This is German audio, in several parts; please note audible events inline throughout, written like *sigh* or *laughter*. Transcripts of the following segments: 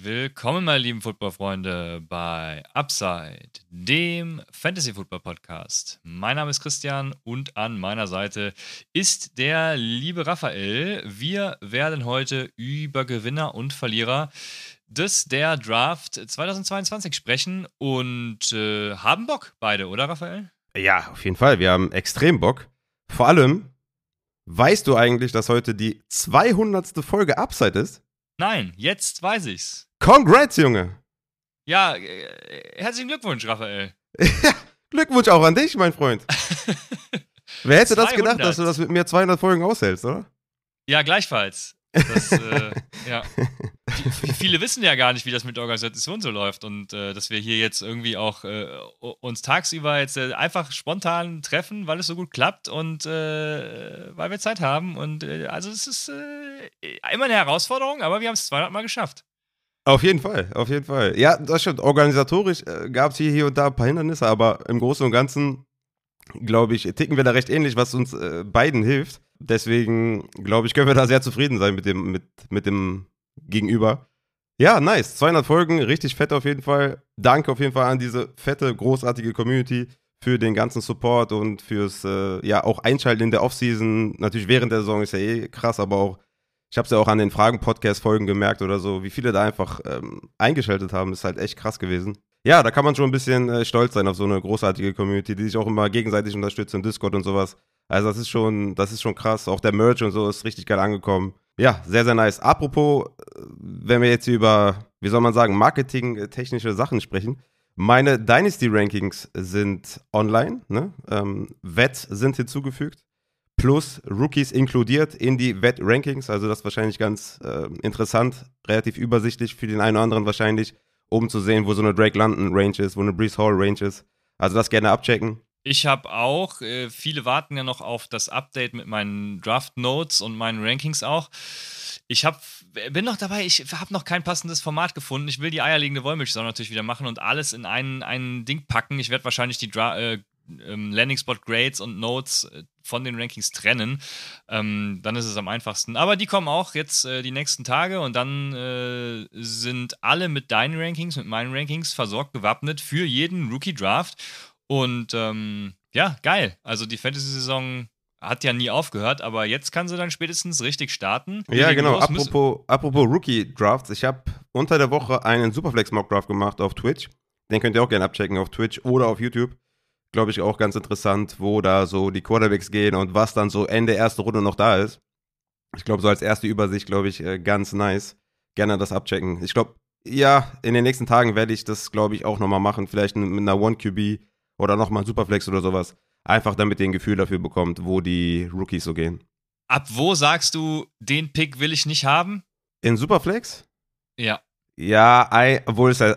Willkommen, meine lieben Footballfreunde, bei Upside, dem Fantasy Football Podcast. Mein Name ist Christian und an meiner Seite ist der liebe Raphael. Wir werden heute über Gewinner und Verlierer des der Draft 2022 sprechen und äh, haben Bock beide, oder Raphael? Ja, auf jeden Fall. Wir haben extrem Bock. Vor allem, weißt du eigentlich, dass heute die 200. Folge Upside ist? Nein, jetzt weiß ich's. Congrats, Junge! Ja, äh, herzlichen Glückwunsch, Raphael. Glückwunsch auch an dich, mein Freund. *laughs* Wer hätte das 200. gedacht, dass du das mit mir 200 Folgen aushältst, oder? Ja, gleichfalls. Das, äh, *laughs* ja. Viele wissen ja gar nicht, wie das mit der Organisation so läuft und äh, dass wir hier jetzt irgendwie auch äh, uns tagsüber jetzt äh, einfach spontan treffen, weil es so gut klappt und äh, weil wir Zeit haben. Und äh, also es ist immer eine Herausforderung, aber wir haben es 200 Mal geschafft. Auf jeden Fall, auf jeden Fall. Ja, das stimmt. Organisatorisch gab es hier, hier und da ein paar Hindernisse, aber im Großen und Ganzen, glaube ich, ticken wir da recht ähnlich, was uns äh, beiden hilft. Deswegen, glaube ich, können wir da sehr zufrieden sein mit dem, mit, mit dem Gegenüber. Ja, nice. 200 Folgen, richtig fett auf jeden Fall. Danke auf jeden Fall an diese fette, großartige Community für den ganzen Support und fürs, äh, ja, auch Einschalten in der Offseason. Natürlich während der Saison ist ja eh krass, aber auch ich habe es ja auch an den Fragen-Podcast-Folgen gemerkt oder so, wie viele da einfach ähm, eingeschaltet haben, ist halt echt krass gewesen. Ja, da kann man schon ein bisschen äh, stolz sein auf so eine großartige Community, die sich auch immer gegenseitig unterstützt im Discord und sowas. Also das ist schon, das ist schon krass. Auch der Merch und so ist richtig geil angekommen. Ja, sehr, sehr nice. Apropos, äh, wenn wir jetzt über, wie soll man sagen, marketingtechnische Sachen sprechen. Meine Dynasty-Rankings sind online, ne? Ähm, Wets sind hinzugefügt plus Rookies inkludiert in die Wett-Rankings. Also das ist wahrscheinlich ganz äh, interessant, relativ übersichtlich für den einen oder anderen wahrscheinlich, um zu sehen, wo so eine Drake London Range ist, wo eine Brees Hall Range ist. Also das gerne abchecken. Ich habe auch, äh, viele warten ja noch auf das Update mit meinen Draft Notes und meinen Rankings auch. Ich hab, bin noch dabei, ich habe noch kein passendes Format gefunden. Ich will die eierlegende Wollmilchsau natürlich wieder machen und alles in ein, ein Ding packen. Ich werde wahrscheinlich die Dra äh, ähm, Landing Spot Grades und Notes äh, von den Rankings trennen. Ähm, dann ist es am einfachsten. Aber die kommen auch jetzt äh, die nächsten Tage und dann äh, sind alle mit deinen Rankings, mit meinen Rankings versorgt, gewappnet für jeden Rookie Draft. Und ähm, ja, geil. Also die Fantasy-Saison hat ja nie aufgehört, aber jetzt kann sie dann spätestens richtig starten. Ja, genau. Apropos, apropos Rookie Drafts. Ich habe unter der Woche einen Superflex Mock Draft gemacht auf Twitch. Den könnt ihr auch gerne abchecken auf Twitch oder auf YouTube. Glaube ich auch ganz interessant, wo da so die Quarterbacks gehen und was dann so Ende erste Runde noch da ist. Ich glaube, so als erste Übersicht, glaube ich, äh, ganz nice. Gerne das abchecken. Ich glaube, ja, in den nächsten Tagen werde ich das, glaube ich, auch nochmal machen. Vielleicht mit einer One-QB oder nochmal ein Superflex oder sowas. Einfach damit ihr ein Gefühl dafür bekommt, wo die Rookies so gehen. Ab wo sagst du, den Pick will ich nicht haben? In Superflex? Ja. Ja, obwohl es ja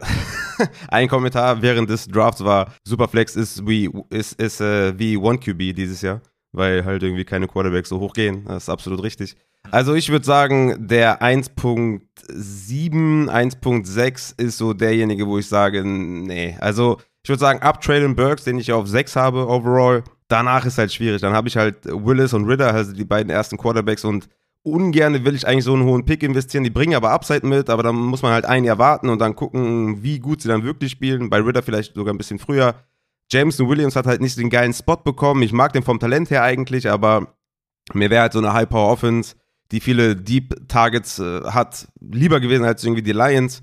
*laughs* ein Kommentar während des Drafts war, Superflex ist wie, ist, ist, äh, wie One QB dieses Jahr, weil halt irgendwie keine Quarterbacks so hoch gehen. Das ist absolut richtig. Also ich würde sagen, der 1.7, 1.6 ist so derjenige, wo ich sage, nee. Also ich würde sagen, ab Traylon Burks, den ich auf 6 habe overall, danach ist halt schwierig. Dann habe ich halt Willis und Ritter, also die beiden ersten Quarterbacks und ungern will ich eigentlich so einen hohen Pick investieren. Die bringen aber Upside mit, aber dann muss man halt ein Jahr warten und dann gucken, wie gut sie dann wirklich spielen. Bei Ritter vielleicht sogar ein bisschen früher. Jameson Williams hat halt nicht den geilen Spot bekommen. Ich mag den vom Talent her eigentlich, aber mir wäre halt so eine High-Power-Offense, die viele Deep Targets äh, hat, lieber gewesen als irgendwie die Lions.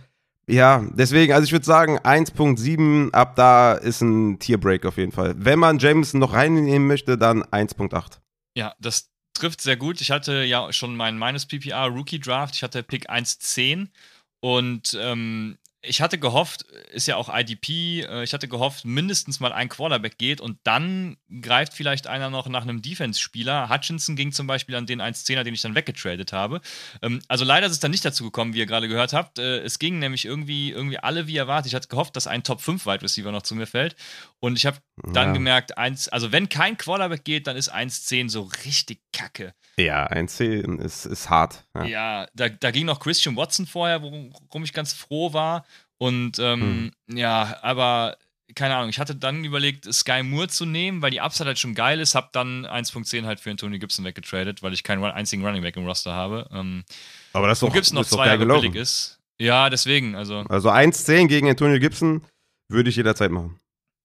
Ja, deswegen, also ich würde sagen, 1.7 ab da ist ein Tierbreak auf jeden Fall. Wenn man Jameson noch reinnehmen möchte, dann 1.8. Ja, das trifft sehr gut. Ich hatte ja schon meinen meines PPR Rookie Draft. Ich hatte Pick 1.10 und ähm, ich hatte gehofft, ist ja auch IDP, äh, ich hatte gehofft, mindestens mal ein Quarterback geht und dann greift vielleicht einer noch nach einem Defense-Spieler. Hutchinson ging zum Beispiel an den 1.10er, den ich dann weggetradet habe. Ähm, also leider ist es dann nicht dazu gekommen, wie ihr gerade gehört habt. Äh, es ging nämlich irgendwie, irgendwie alle wie erwartet. Ich hatte gehofft, dass ein Top 5 Wide Receiver noch zu mir fällt. Und ich habe dann Ja. gemerkt, eins, also wenn kein Quarterback geht, dann ist 1.10 so richtig kacke. Ja, 1.10 ist, ist hart. Ja. Ja, da, da ging noch Christian Watson vorher, worum ich ganz froh war. Und ähm, ja, aber keine Ahnung, ich hatte dann überlegt, Sky Moore zu nehmen, weil die Upside halt schon geil ist, hab dann 1.10 halt für Antonio Gibson weggetradet, weil ich keinen einzigen Running Back im Roster habe. Ähm, Aber das ist doch, Gibson noch ist zwei Jahre gelaufen. billig ist. Ja, deswegen, also. Also 1-10 gegen Antonio Gibson würde ich jederzeit machen.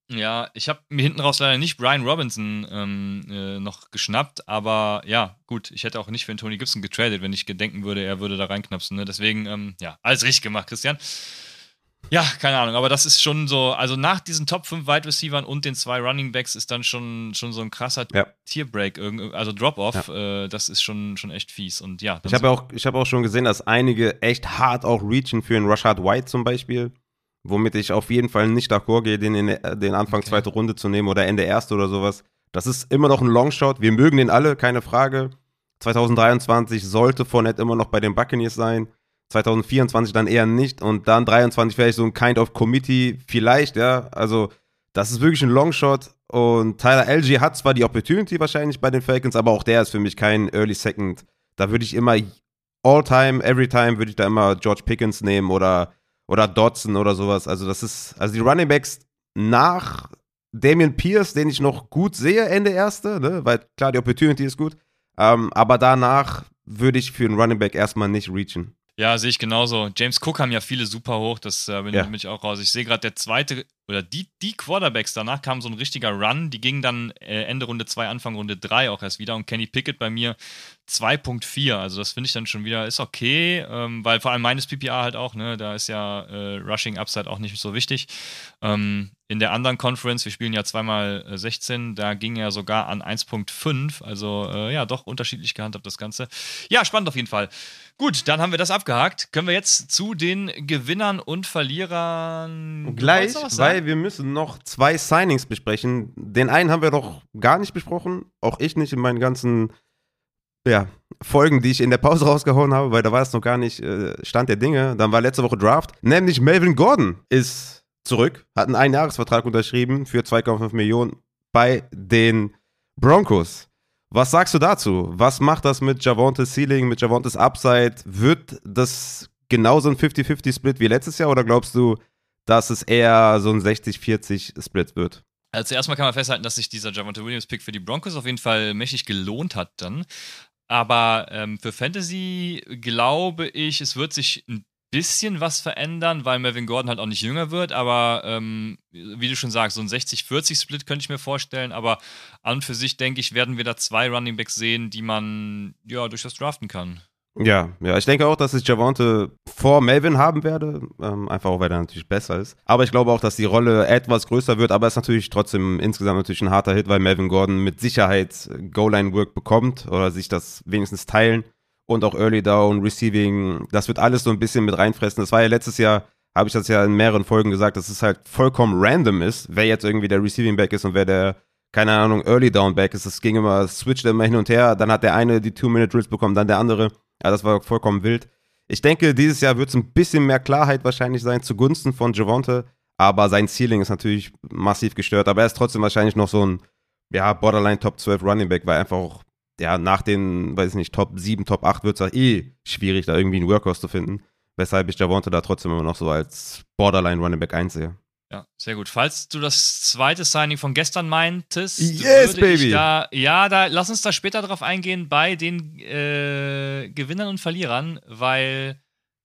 Ja, ich habe mir hinten raus leider nicht Brian Robinson ähm, äh, noch geschnappt, aber ja, gut, ich hätte auch nicht für Antonio Gibson getradet, wenn ich gedenken würde, er würde da reinknapsen. Ne? Deswegen, ähm, ja, alles richtig gemacht, Christian. Ja, keine Ahnung, aber das ist schon so, also nach diesen Top 5 Wide Receivern und den zwei Running Backs ist dann schon, schon so ein krasser ja. Tierbreak, also Drop-Off, ja. äh, das ist schon, schon echt fies. Und ja. Ich habe auch, hab auch schon gesehen, dass einige echt hart auch reachen für einen Rashad White zum Beispiel, womit ich auf jeden Fall nicht d'accord gehe, den, in, den Anfang okay. zweite Runde zu nehmen oder Ende erste oder sowas. Das ist immer noch ein Longshot. Wir mögen den alle, keine Frage. 2023 sollte Fournette immer noch bei den Buccaneers sein. 2024 dann eher nicht und dann 23 vielleicht so ein Kind of Committee vielleicht, ja. Also das ist wirklich ein Longshot und Tyler LG hat zwar die Opportunity wahrscheinlich bei den Falcons, aber auch der ist für mich kein Early Second. Da würde ich immer all time, every time würde ich da immer George Pickens nehmen oder oder Dodson oder sowas. Also das ist also die Running Backs nach Damian Pierce, den ich noch gut sehe Ende erste, ne? weil klar die Opportunity ist gut, ähm, aber danach würde ich für einen Running Back erstmal nicht reachen. Ja, sehe ich genauso. James Cook haben ja viele super hoch, das äh, bin, ja. bin, ich auch raus. Ich sehe gerade der zweite, oder die, die Quarterbacks, danach kam so ein richtiger Run, die gingen dann äh, Ende Runde 2, Anfang Runde 3 auch erst wieder und Kenny Pickett bei mir 2.4. Also das finde ich dann schon wieder, ist okay, ähm, weil vor allem meines PPA halt auch, ne, da ist ja äh, Rushing Upside auch nicht so wichtig. Ähm, in der anderen Conference, wir spielen ja zweimal 16, äh, da ging er sogar an 1.5. Also äh, ja, doch unterschiedlich gehandhabt das Ganze. Ja, spannend auf jeden Fall. Gut, dann haben wir das abgehakt. Können wir jetzt zu den Gewinnern und Verlierern gleich, weil wir müssen noch zwei Signings besprechen. Den einen haben wir doch gar nicht besprochen, auch ich nicht in meinen ganzen ja, Folgen, die ich in der Pause rausgehauen habe, weil da war es noch gar nicht äh, Stand der Dinge. Dann war letzte Woche Draft, nämlich Melvin Gordon ist zurück, hat einen Einjahresvertrag unterschrieben für 2,5 Millionen bei den Broncos. Was sagst du dazu? Was macht das mit Javontes Ceiling, mit Javontes Upside? Wird das genauso ein 50-50-Split wie letztes Jahr oder glaubst du, dass es eher so ein 60-40-Split wird? Also zuerst mal kann man festhalten, dass sich dieser Javonte Williams-Pick für die Broncos auf jeden Fall mächtig gelohnt hat dann. Aber ähm, für Fantasy glaube ich, es wird sich ein bisschen was verändern, weil Melvin Gordon halt auch nicht jünger wird, aber ähm, wie du schon sagst, so ein 60-40-Split könnte ich mir vorstellen, aber an und für sich, denke ich, werden wir da zwei Running Backs sehen, die man ja durchaus draften kann. Ja, ja, ich denke auch, dass ich Javante vor Melvin haben werde, ähm, einfach auch, weil er natürlich besser ist. Aber ich glaube auch, dass die Rolle etwas größer wird, aber es ist natürlich trotzdem insgesamt natürlich ein harter Hit, weil Melvin Gordon mit Sicherheit Goal-Line-Work bekommt oder sich das wenigstens teilen und auch Early Down, Receiving, das wird alles so ein bisschen mit reinfressen. Das war ja letztes Jahr, habe ich das ja in mehreren Folgen gesagt, dass es halt vollkommen random ist, wer jetzt irgendwie der Receiving Back ist und wer der, keine Ahnung, Early Down Back ist. Das ging immer, switcht immer hin und her. Dann hat der eine die Two-Minute-Drills bekommen, dann der andere. Ja, das war vollkommen wild. Ich denke, dieses Jahr wird es ein bisschen mehr Klarheit wahrscheinlich sein zugunsten von Javonte, aber sein Ceiling ist natürlich massiv gestört. Aber er ist trotzdem wahrscheinlich noch so ein, ja, Borderline Top 12 Running Back, weil einfach auch ja, nach den, weiß ich nicht, Top 7, Top 8 wird es eh schwierig, da irgendwie einen Workhorse zu finden. Weshalb ich Javonte da trotzdem immer noch so als Borderline Running Back einsehe. Ja, sehr gut. Falls du das zweite Signing von gestern meintest, yes, baby. Da, ja, da lass uns da später drauf eingehen bei den äh, Gewinnern und Verlierern, weil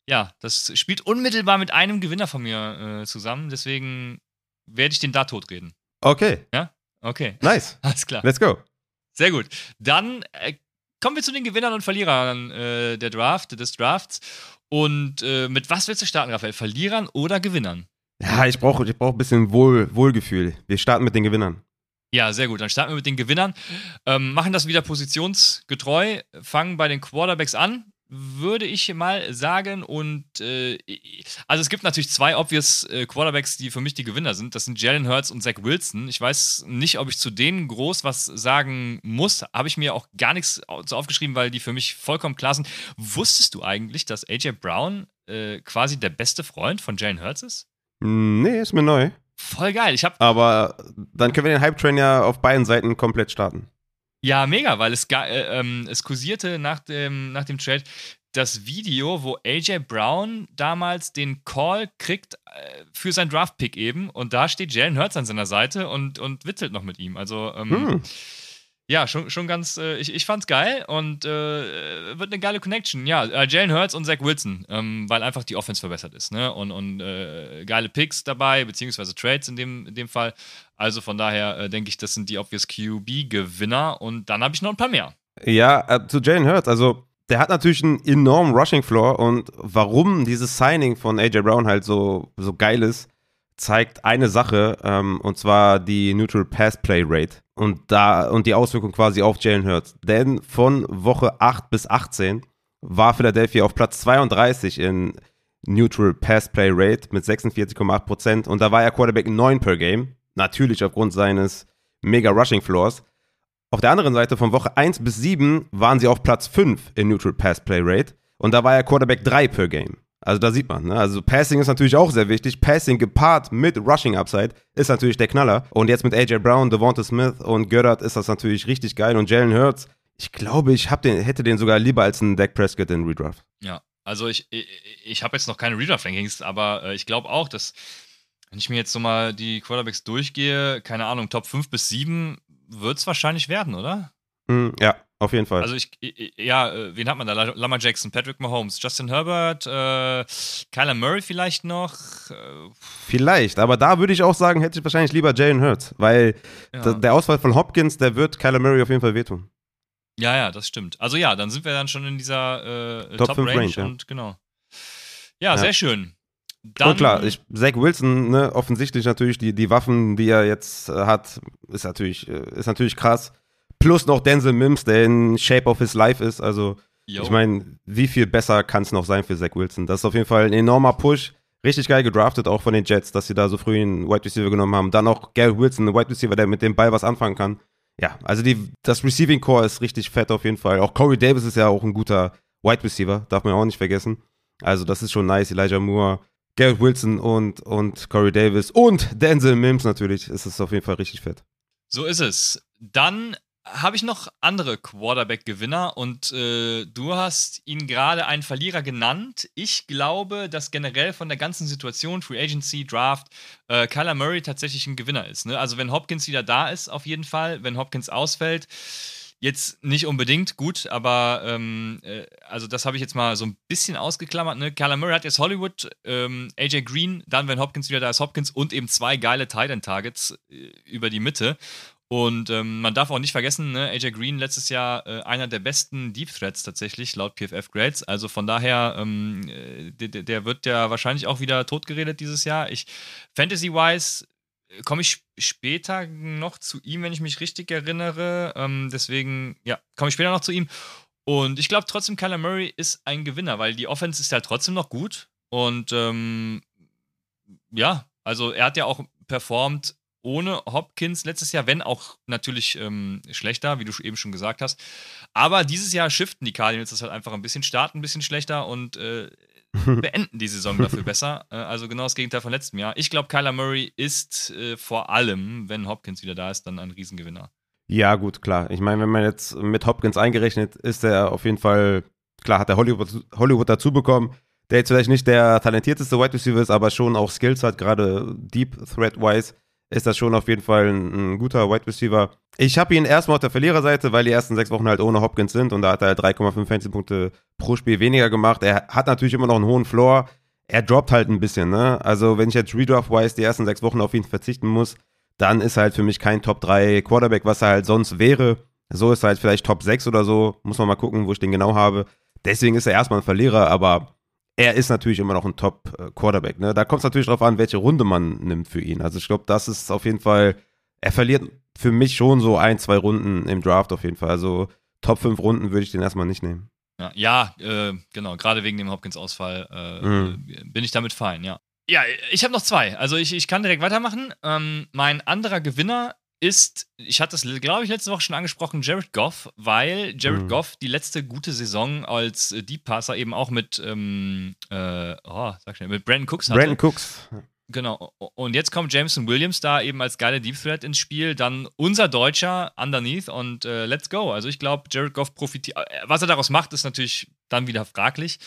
ja, das spielt unmittelbar mit einem Gewinner von mir äh, zusammen. Deswegen werde ich den da totreden. Okay. Ja, okay. Nice. *laughs* Alles klar. Let's go. Sehr gut. Dann äh, kommen wir zu den Gewinnern und Verlierern äh, der Draft, des Drafts. Und äh, mit was willst du starten, Raphael? Verlierern oder Gewinnern? Ja, ich brauche ich brauch ein bisschen Wohl, Wohlgefühl. Wir starten mit den Gewinnern. Ja, sehr gut. Dann starten wir mit den Gewinnern. Ähm, machen das wieder positionsgetreu. Fangen bei den Quarterbacks an würde ich mal sagen. Und äh, also es gibt natürlich zwei obvious äh, Quarterbacks, die für mich die Gewinner sind. Das sind Jalen Hurts und Zach Wilson. Ich weiß nicht, ob ich zu denen groß was sagen muss. Habe ich mir auch gar nichts so aufgeschrieben, weil die für mich vollkommen klar sind. Wusstest du eigentlich, dass AJ Brown äh, quasi der beste Freund von Jalen Hurts ist? Nee, ist mir neu. Voll geil. Ich hab Aber dann können wir den Hype-Train ja auf beiden Seiten komplett starten. Ja, mega, weil es, äh, ähm, es kursierte nach dem, nach dem Trade das Video, wo AJ Brown damals den Call kriegt äh, für sein Draft-Pick eben und da steht Jalen Hurts an seiner Seite und, und witzelt noch mit ihm. Also, ähm, hm. Ja, schon, schon ganz, äh, ich, ich fand's geil und äh, wird eine geile Connection. Ja, äh, Jalen Hurts und Zach Wilson, ähm, weil einfach die Offense verbessert ist, ne? Und, und äh, geile Picks dabei, beziehungsweise Trades in dem, in dem Fall. Also von daher äh, denke ich, das sind die obvious QB-Gewinner und dann habe ich noch ein paar mehr. Ja, äh, zu Jalen Hurts, also der hat natürlich einen enormen Rushing Floor und warum dieses Signing von AJ Brown halt so, so geil ist, zeigt eine Sache, ähm, und zwar die Neutral Pass Play Rate und da und die Auswirkung quasi auf Jalen Hurts. Denn von Woche 8 bis 18 war Philadelphia auf Platz 32 in Neutral Pass Play Rate mit 46,8% und da war er Quarterback 9 per Game, natürlich aufgrund seines mega Rushing Floors. Auf der anderen Seite von Woche 1 bis 7 waren sie auf Platz 5 in Neutral Pass Play Rate und da war er Quarterback 3 per Game. Also da sieht man, ne? also Passing ist natürlich auch sehr wichtig. Passing gepaart mit Rushing Upside ist natürlich der Knaller. Und jetzt mit AJ Brown, Devonta Smith und Goddard ist das natürlich richtig geil. Und Jalen Hurts, ich glaube, ich den, hätte den sogar lieber als einen Dak Prescott in Redraft. Ja, also ich, ich, ich habe jetzt noch keine Redraft-Rankings, aber äh, ich glaube auch, dass, wenn ich mir jetzt so mal die Quarterbacks durchgehe, keine Ahnung, Top 5 bis 7 wird es wahrscheinlich werden, oder? Mm, ja, auf jeden Fall. Also ich, ja, äh, wen hat man da? Lamar Jackson, Patrick Mahomes, Justin Herbert, äh, Kyler Murray vielleicht noch. Äh, vielleicht, aber da würde ich auch sagen, hätte ich wahrscheinlich lieber Jalen Hurts, weil ja. der Ausfall von Hopkins, der wird Kyler Murray auf jeden Fall wehtun. Ja, ja, das stimmt. Also ja, dann sind wir dann schon in dieser äh, Top, Top Range, Range ja. und genau. Ja, ja, sehr schön. Dann, und klar, ich, Zach Wilson, ne, offensichtlich natürlich die, die Waffen, die er jetzt äh, hat, ist natürlich, äh, ist natürlich krass. Plus noch Denzel Mims, der in Shape of His Life ist. Also, Yo. ich meine, wie viel besser kann es noch sein für Zach Wilson? Das ist auf jeden Fall ein enormer Push. Richtig geil gedraftet, auch von den Jets, dass sie da so früh einen Wide Receiver genommen haben. Dann auch Garrett Wilson, ein Wide Receiver, der mit dem Ball was anfangen kann. Ja, also die, das Receiving Core ist richtig fett auf jeden Fall. Auch Corey Davis ist ja auch ein guter Wide Receiver, darf man auch nicht vergessen. Also das ist schon nice. Elijah Moore, Garrett Wilson und, und Corey Davis und Denzel Mims natürlich. Ist es auf jeden Fall richtig fett. So ist es. Dann habe ich noch andere Quarterback-Gewinner und äh, du hast ihn gerade einen Verlierer genannt. Ich glaube, dass generell von der ganzen Situation, Free Agency, Draft, äh, Kyler Murray tatsächlich ein Gewinner ist. Ne? Also wenn Hopkins wieder da ist, auf jeden Fall, wenn Hopkins ausfällt, jetzt nicht unbedingt gut, aber ähm, äh, also das habe ich jetzt mal so ein bisschen ausgeklammert. Ne? Kyler Murray hat jetzt Hollywood, ähm, AJ Green, dann wenn Hopkins wieder da ist, Hopkins und eben zwei geile Tight Targets äh, über die Mitte. Und ähm, man darf auch nicht vergessen, ne, AJ Green letztes Jahr äh, einer der besten Deep Threats tatsächlich, laut PFF Grades. Also von daher, ähm, äh, der, der, wird ja wahrscheinlich auch wieder totgeredet dieses Jahr. Ich, Fantasy-wise äh, komme ich später noch zu ihm, wenn ich mich richtig erinnere. Ähm, deswegen, ja, komme ich später noch zu ihm. Und ich glaube trotzdem, Kyler Murray ist ein Gewinner, weil die Offense ist halt trotzdem noch gut. Und ähm, ja, also er hat ja auch performt ohne Hopkins letztes Jahr, wenn auch natürlich ähm, schlechter, wie du eben schon gesagt hast. Aber dieses Jahr shiften die Cardinals das halt einfach ein bisschen, starten ein bisschen schlechter und äh, *laughs* beenden die Saison dafür besser. Äh, also genau das Gegenteil von letztem Jahr. Ich glaube, Kyler Murray ist äh, vor allem, wenn Hopkins wieder da ist, dann ein Riesengewinner. Ja, gut, klar. Ich meine, wenn man jetzt mit Hopkins eingerechnet, ist er auf jeden Fall, klar, hat er Hollywood, Hollywood dazu bekommen der jetzt vielleicht nicht der talentierteste Wide Receiver ist, aber schon auch Skills hat, gerade Deep Threat-wise ist das schon auf jeden Fall ein, ein guter Wide Receiver. Ich habe ihn erstmal auf der Verliererseite, weil die ersten sechs Wochen halt ohne Hopkins sind und da hat er 3,5 Fantasy-Punkte pro Spiel weniger gemacht. Er hat natürlich immer noch einen hohen Floor. Er droppt halt ein bisschen, ne? Also, wenn ich jetzt Redraft-wise die ersten sechs Wochen auf ihn verzichten muss, dann ist er halt für mich kein Top 3 Quarterback, was er halt sonst wäre. So ist er halt vielleicht Top 6 oder so. Muss man mal gucken, wo ich den genau habe. Deswegen ist er erstmal ein Verlierer, aber er ist natürlich immer noch ein Top-Quarterback. Ne? Da kommt es natürlich darauf an, welche Runde man nimmt für ihn. Also ich glaube, das ist auf jeden Fall, er verliert für mich schon so ein, zwei Runden im Draft auf jeden Fall. Also Top 5 Runden würde ich den erstmal nicht nehmen. Ja, ja äh, genau, gerade wegen dem Hopkins-Ausfall äh, mhm. bin ich damit fein, ja. Ja, ich habe noch zwei. Also ich, ich kann direkt weitermachen. Ähm, mein anderer Gewinner ist, ich hatte es, glaube ich, letzte Woche schon angesprochen, Jared Goff, weil Jared mhm. Goff die letzte gute Saison als äh, Deep Passer eben auch mit, ähm, äh, oh, sag schnell, mit Brandon Cooks hatte. Brandon Cooks. Genau. Und jetzt kommt Jameson Williams da eben als geile Deep Threat ins Spiel. Dann unser Deutscher underneath und äh, let's go. Also ich glaube, Jared Goff profitiert. Äh, was er daraus macht, ist natürlich dann wieder fraglich.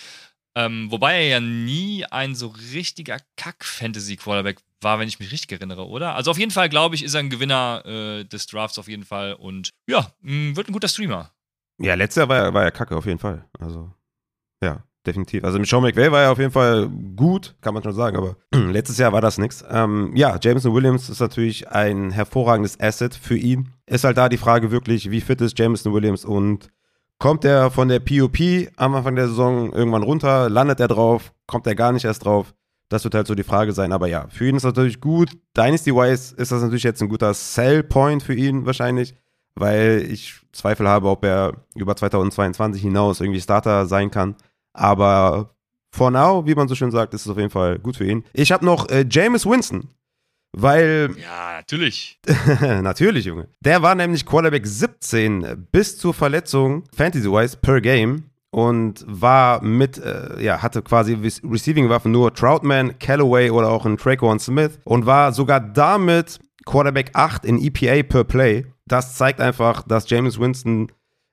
Ähm, wobei er ja nie ein so richtiger Kack-Fantasy-Quarterback war, wenn ich mich richtig erinnere, oder? Also auf jeden Fall, glaube ich, ist er ein Gewinner äh, des Drafts auf jeden Fall und ja, mh, wird ein guter Streamer. Ja, letztes Jahr war er, war er kacke, auf jeden Fall. Also, ja, definitiv. Also mit Sean McVay war er auf jeden Fall gut, kann man schon sagen, aber *clears throat* letztes Jahr war das nichts. Ähm, ja, Jameson Williams ist natürlich ein hervorragendes Asset für ihn. Ist halt da die Frage wirklich, wie fit ist Jameson Williams und kommt er von der POP am Anfang der Saison irgendwann runter, landet er drauf, kommt er gar nicht erst drauf? Das wird halt so die Frage sein. Aber ja, für ihn ist das natürlich gut. Dynasty-wise ist das natürlich jetzt ein guter Sell-Point für ihn wahrscheinlich, weil ich Zweifel habe, ob er über 2022 hinaus irgendwie Starter sein kann. Aber for now, wie man so schön sagt, ist es auf jeden Fall gut für ihn. Ich habe noch äh, Jameis Winston. Weil. Ja, natürlich. *laughs* natürlich, Junge. Der war nämlich Quarterback 17 bis zur Verletzung, Fantasy-wise, per Game und war mit, äh, ja, hatte quasi Receiving-Waffen nur Troutman, Callaway oder auch ein Traquan Smith und war sogar damit Quarterback 8 in EPA per Play. Das zeigt einfach, dass James Winston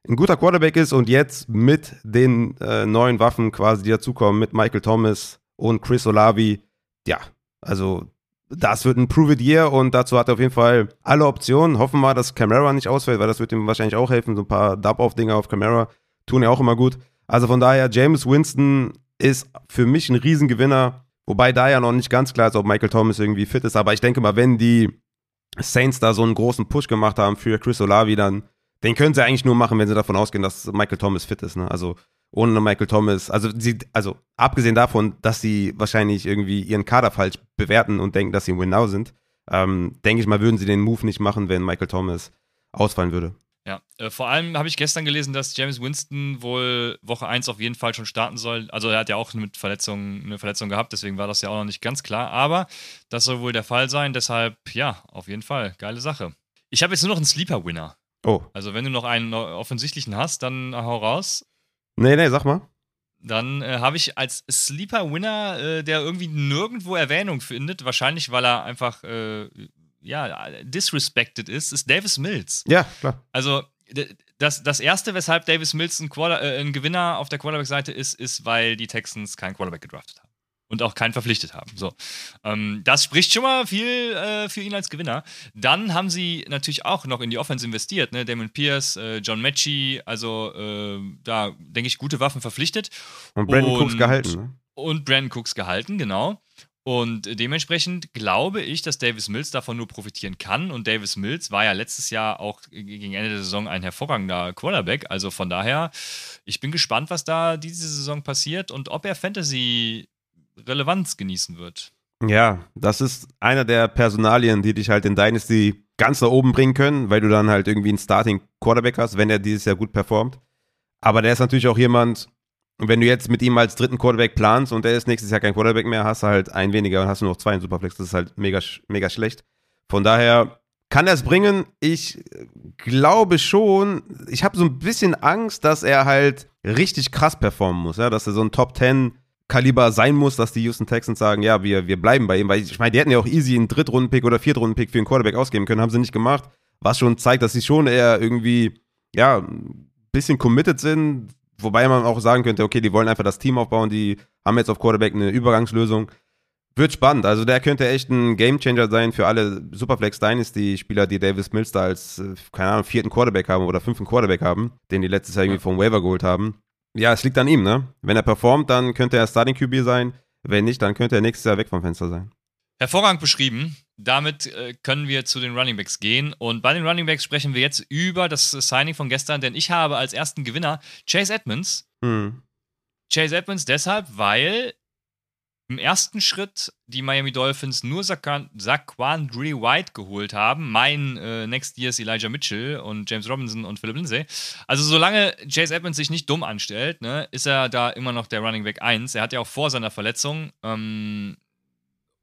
ein guter Quarterback ist und jetzt mit den äh, neuen Waffen quasi, die dazukommen, mit Michael Thomas und Chris Olavi, ja, also das wird ein Prove It Year und dazu hat er auf jeden Fall alle Optionen. Hoffen wir dass Camara nicht ausfällt, weil das wird ihm wahrscheinlich auch helfen. So ein paar Dub-Off-Dinger auf Camara tun ja auch immer gut. Also von daher, James Winston ist für mich ein Riesengewinner. Wobei da ja noch nicht ganz klar ist, ob Michael Thomas irgendwie fit ist. Aber ich denke mal, wenn die Saints da so einen großen Push gemacht haben für Chris Olavi, dann den können sie eigentlich nur machen, wenn sie davon ausgehen, dass Michael Thomas fit ist. Ne? Also ohne Michael Thomas, also sie, also abgesehen davon, dass sie wahrscheinlich irgendwie ihren Kader falsch bewerten und denken, dass sie Win Now sind, ähm, denke ich mal, würden sie den Move nicht machen, wenn Michael Thomas ausfallen würde. Ja, äh, vor allem habe ich gestern gelesen, dass James Winston wohl Woche 1 auf jeden Fall schon starten soll. Also er hat ja auch mit Verletzungen eine Verletzung gehabt, deswegen war das ja auch noch nicht ganz klar. Aber das soll wohl der Fall sein. Deshalb, ja, auf jeden Fall. Geile Sache. Ich habe jetzt nur noch einen Sleeper-Winner. Oh. Also wenn du noch einen offensichtlichen hast, dann hau raus. Nee, nee, sag mal. Dann äh, habe ich als Sleeper-Winner, äh, der irgendwie nirgendwo Erwähnung findet, wahrscheinlich weil er einfach äh, ja, disrespected ist, ist Davis Mills. Ja, klar. Also das, das erste, weshalb Davis Mills ein, Quarter, äh, ein Gewinner auf der Quarterback-Seite ist, ist, weil die Texans keinen Quarterback gedraftet haben. Und auch keinen verpflichtet haben. So. Ähm, das spricht schon mal viel äh, für ihn als Gewinner. Dann haben sie natürlich auch noch in die Offense investiert. Ne? Damon Pierce, äh, John Matchy, also äh, da denke ich, gute Waffen verpflichtet. Und Brandon und, Cooks gehalten. Ne? Und Brandon Cooks gehalten, genau. Und dementsprechend glaube ich, dass Davis Mills davon nur profitieren kann. Und Davis Mills war ja letztes Jahr auch gegen Ende der Saison ein hervorragender Quarterback. Also von daher, ich bin gespannt, was da diese Saison passiert und ob er Fantasy-Relevanz genießen wird. Ja, das ist einer der Personalien, die dich halt in Dynasty ganz da oben bringen können, weil du dann halt irgendwie einen Starting Quarterback hast, wenn er dieses Jahr gut performt. Aber der ist natürlich auch jemand, wenn du jetzt mit ihm als dritten Quarterback planst und er ist nächstes Jahr kein Quarterback mehr, hast du halt einen weniger und hast du noch zwei in Superflex. Das ist halt mega, mega schlecht. Von daher kann er es bringen. Ich glaube schon, ich habe so ein bisschen Angst, dass er halt richtig krass performen muss, ja, dass er so ein Top 10 Kaliber sein muss, dass die Houston Texans sagen, ja, wir, wir bleiben bei ihm, weil ich meine, die hätten ja auch easy einen Drittrunden-Pick oder Viertrunden-Pick für einen Quarterback ausgeben können, haben sie nicht gemacht, was schon zeigt, dass sie schon eher irgendwie, ja, ein bisschen committed sind, Wobei man auch sagen könnte, okay, die wollen einfach das Team aufbauen, die haben jetzt auf Quarterback eine Übergangslösung. Wird spannend. Also der könnte echt ein Gamechanger sein für alle Superflex Dynasty-Spieler, die Davis Mills da als, äh, keine Ahnung, vierten Quarterback haben oder fünften Quarterback haben, den die letztes Jahr irgendwie vom Waiver geholt haben. Ja, es liegt an ihm, ne? Wenn er performt, dann könnte er Starting QB sein. Wenn nicht, dann könnte er nächstes Jahr weg vom Fenster sein. Hervorragend beschrieben. Damit äh, können wir zu den Running Backs gehen. Und bei den Running Backs sprechen wir jetzt über das Signing von gestern, denn ich habe als ersten Gewinner Chase Edmonds. Hm. Chase Edmonds deshalb, weil im ersten Schritt die Miami Dolphins nur Saquon Dre White geholt haben. Mein äh, Next Year's Elijah Mitchell und James Robinson und Philip Lindsay. Also solange Chase Edmonds sich nicht dumm anstellt, ne, ist er da immer noch der Running Back 1. Er hat ja auch vor seiner Verletzung ähm,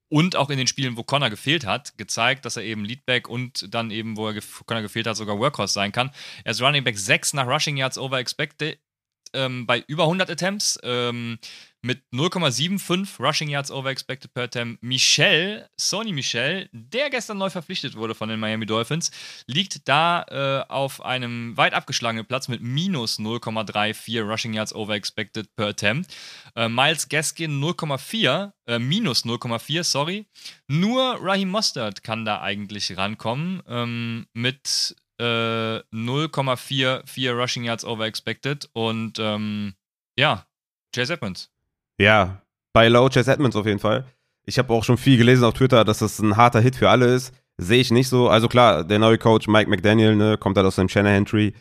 und auch in den Spielen, wo Connor gefehlt hat, gezeigt, dass er eben Leadback und dann eben, wo er Connor gefehlt hat, sogar Workhorse sein kann. Er ist Running Back 6 nach Rushing Yards over expected, ähm, bei über 100 Attempts. Ähm, mit 0,75 Rushing Yards over expected per attempt. Michel, Sony Michel, der gestern neu verpflichtet wurde von den Miami Dolphins, liegt da äh, auf einem weit abgeschlagenen Platz mit minus 0,34 Rushing Yards over expected per attempt. Äh, Miles Gaskin 0,4, äh, minus 0,4, sorry. Nur Raheem Mostert kann da eigentlich rankommen ähm, mit 0,44 äh, Rushing Yards over expected und ähm, ja, Chase Edmonds. Ja, bei Low Chase Edmonds auf jeden Fall. Ich habe auch schon viel gelesen auf Twitter, dass das ein harter Hit für alle ist. Sehe ich nicht so. Also klar, der neue Coach Mike McDaniel ne, kommt halt aus dem Shanahan Tree.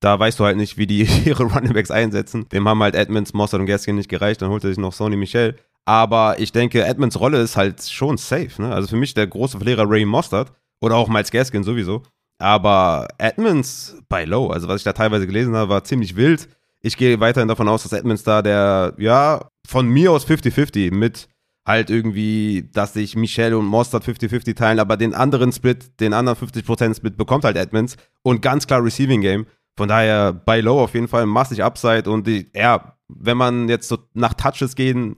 Da weißt du halt nicht, wie die *laughs* ihre Runningbacks einsetzen. Dem haben halt Edmonds, Mossad und Gaskin nicht gereicht. Dann holt er sich noch Sony Michel. Aber ich denke, Edmonds Rolle ist halt schon safe. Ne? Also für mich der große Verlierer Ray Mostert oder auch Miles Gaskin sowieso. Aber Edmonds bei Low, also was ich da teilweise gelesen habe, war ziemlich wild. Ich gehe weiterhin davon aus, dass Edmonds da der, ja, von mir aus 50-50 mit halt irgendwie, dass sich Michelle und Mostert 50-50 teilen, aber den anderen Split, den anderen 50% Split bekommt halt Edmonds und ganz klar Receiving Game. Von daher bei Low auf jeden Fall massig Upside und die, ja, wenn man jetzt so nach Touches gehen,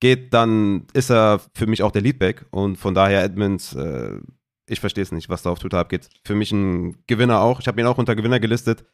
geht, dann ist er für mich auch der Leadback und von daher Edmonds, äh, ich verstehe es nicht, was da auf Twitter abgeht. Für mich ein Gewinner auch. Ich habe ihn auch unter Gewinner gelistet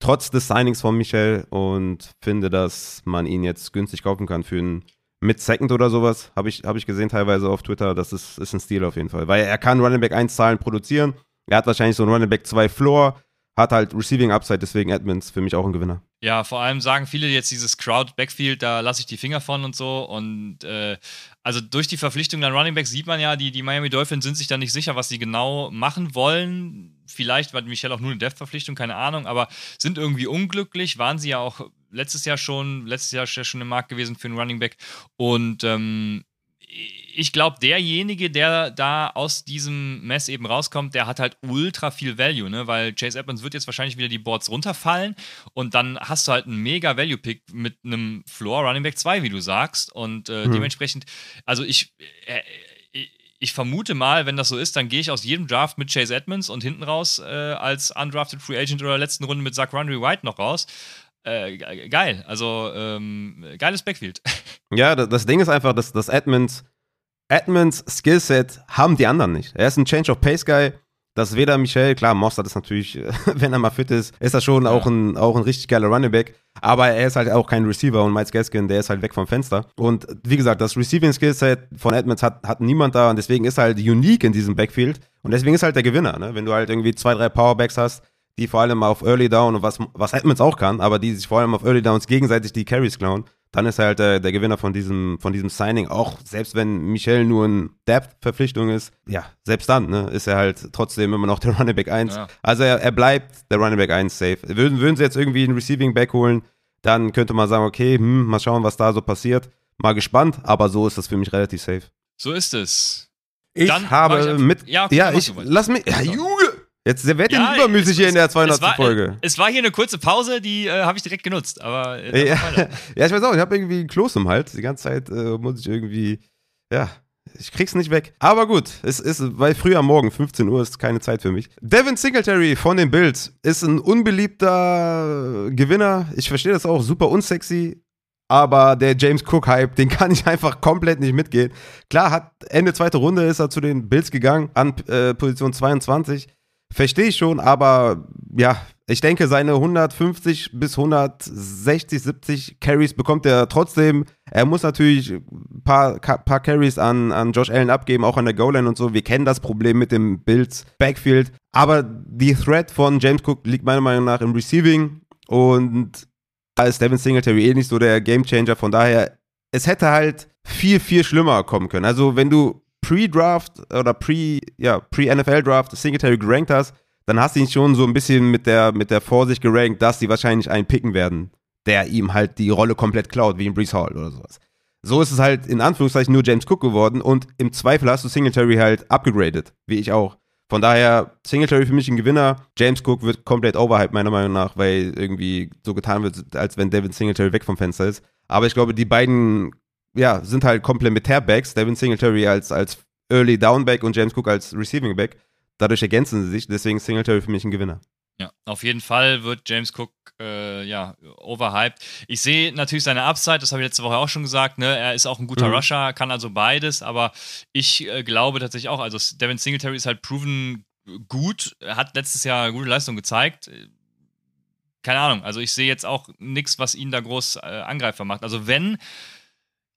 trotz des Signings von Michel und finde, dass man ihn jetzt günstig kaufen kann für einen Mid-Second oder sowas. Habe ich, hab ich gesehen teilweise auf Twitter. Das ist, ist ein Stil auf jeden Fall. Weil er kann Running Back 1 Zahlen produzieren. Er hat wahrscheinlich so einen Running Back 2 Floor hat halt Receiving Upside, deswegen Edmonds für mich auch ein Gewinner. Ja, vor allem sagen viele jetzt dieses Crowd Backfield, da lasse ich die Finger von und so. Und äh, also durch die Verpflichtung der Running Backs sieht man ja, die, die Miami Dolphins sind sich da nicht sicher, was sie genau machen wollen. Vielleicht war Michelle auch nur eine Death-Verpflichtung, keine Ahnung, aber sind irgendwie unglücklich, waren sie ja auch letztes Jahr schon, letztes Jahr schon im Markt gewesen für einen Running Back. Und ähm, ich glaube, derjenige, der da aus diesem Mess eben rauskommt, der hat halt ultra viel Value, ne? Weil Chase Edmonds wird jetzt wahrscheinlich wieder die Boards runterfallen und dann hast du halt einen mega Value-Pick mit einem Floor Running Back 2, wie du sagst. Und äh, hm. dementsprechend, also ich. Äh, ich vermute mal, wenn das so ist, dann gehe ich aus jedem Draft mit Chase Edmonds und hinten raus äh, als undrafted Free Agent oder letzten Runde mit Zach Rundry White noch raus. Äh, geil, also ähm, geiles Backfield. *laughs* Ja, das Ding ist einfach, dass, dass Edmonds Edmonds Skillset haben die anderen nicht. Er ist ein Change of Pace Guy. Das weder Michel, klar, Mostert ist natürlich, *laughs* wenn er mal fit ist, ist er schon ja. auch, ein, auch ein richtig geiler Running Back. Aber er ist halt auch kein Receiver und Miles Gaskin, der ist halt weg vom Fenster. Und wie gesagt, das Receiving Skillset von Edmonds hat, hat niemand da und deswegen ist er halt unique in diesem Backfield. Und deswegen ist halt der Gewinner, ne? Wenn du halt irgendwie zwei, drei Powerbacks hast, die vor allem auf Early Down und was, was Edmonds auch kann, aber die sich vor allem auf Early Downs gegenseitig die Carries klauen, dann ist er halt der, der Gewinner von diesem, von diesem Signing. Auch selbst wenn Michel nur ein Depth-Verpflichtung ist, ja, selbst dann ne, ist er halt trotzdem immer noch der *laughs* Running Back 1. Ja. Also er, er bleibt der Running Back 1 safe. Würden, würden sie jetzt irgendwie einen Receiving Back holen, dann könnte man sagen, okay, hm, mal schauen, was da so passiert. Mal gespannt, aber so ist das für mich relativ safe. So ist es. Ich dann habe ich mit. Ja, okay, ja ich lass mich. Ja, Junge! Jetzt wird ja, übermüßig hier in der 200. War, Folge. Es war hier eine kurze Pause, die äh, habe ich direkt genutzt. Aber äh, ja, *laughs* ja, ich weiß auch, ich habe irgendwie ein Kloß im Hals. Die ganze Zeit äh, muss ich irgendwie, ja, ich krieg's nicht weg. Aber gut, es ist, weil früh am Morgen, 15 Uhr, ist keine Zeit für mich. Devin Singletary von den Bills ist ein unbeliebter Gewinner. Ich verstehe das auch, super unsexy. Aber der James Cook-Hype, den kann ich einfach komplett nicht mitgehen. Klar, hat Ende zweite Runde ist er zu den Bills gegangen, an äh, Position 22. Verstehe ich schon, aber ja, ich denke, seine 150 bis 160, 70 Carries bekommt er trotzdem. Er muss natürlich ein paar, paar Carries an, an Josh Allen abgeben, auch an der Goal-Line und so. Wir kennen das Problem mit dem Bills Backfield. Aber die Threat von James Cook liegt meiner Meinung nach im Receiving und da ist Devin Singletary eh nicht so der Gamechanger. Von daher, es hätte halt viel, viel schlimmer kommen können. Also, wenn du Pre-Draft oder Pre, ja, Pre-NFL-Draft Singletary gerankt hast, dann hast du ihn schon so ein bisschen mit der, mit der Vorsicht gerankt, dass sie wahrscheinlich einen picken werden, der ihm halt die Rolle komplett klaut, wie in Brees Hall oder sowas. So ist es halt in Anführungszeichen nur James Cook geworden und im Zweifel hast du Singletary halt upgraded, wie ich auch. Von daher, Singletary für mich ein Gewinner. James Cook wird komplett overhyped, meiner Meinung nach, weil irgendwie so getan wird, als wenn Devin Singletary weg vom Fenster ist. Aber ich glaube, die beiden ja, sind halt Komplementärbacks. Devin Singletary als, als Early Downback und James Cook als Receiving Back. Dadurch ergänzen sie sich, deswegen Singletary für mich ein Gewinner. Ja, auf jeden Fall wird James Cook äh, ja overhyped. Ich sehe natürlich seine Upside, das habe ich letzte Woche auch schon gesagt. Ne? Er ist auch ein guter mhm. Rusher, kann also beides, aber ich äh, glaube tatsächlich auch, also Devin Singletary ist halt proven gut, hat letztes Jahr gute Leistung gezeigt. Keine Ahnung, also ich sehe jetzt auch nichts, was ihn da groß äh, Angreifer macht. Also wenn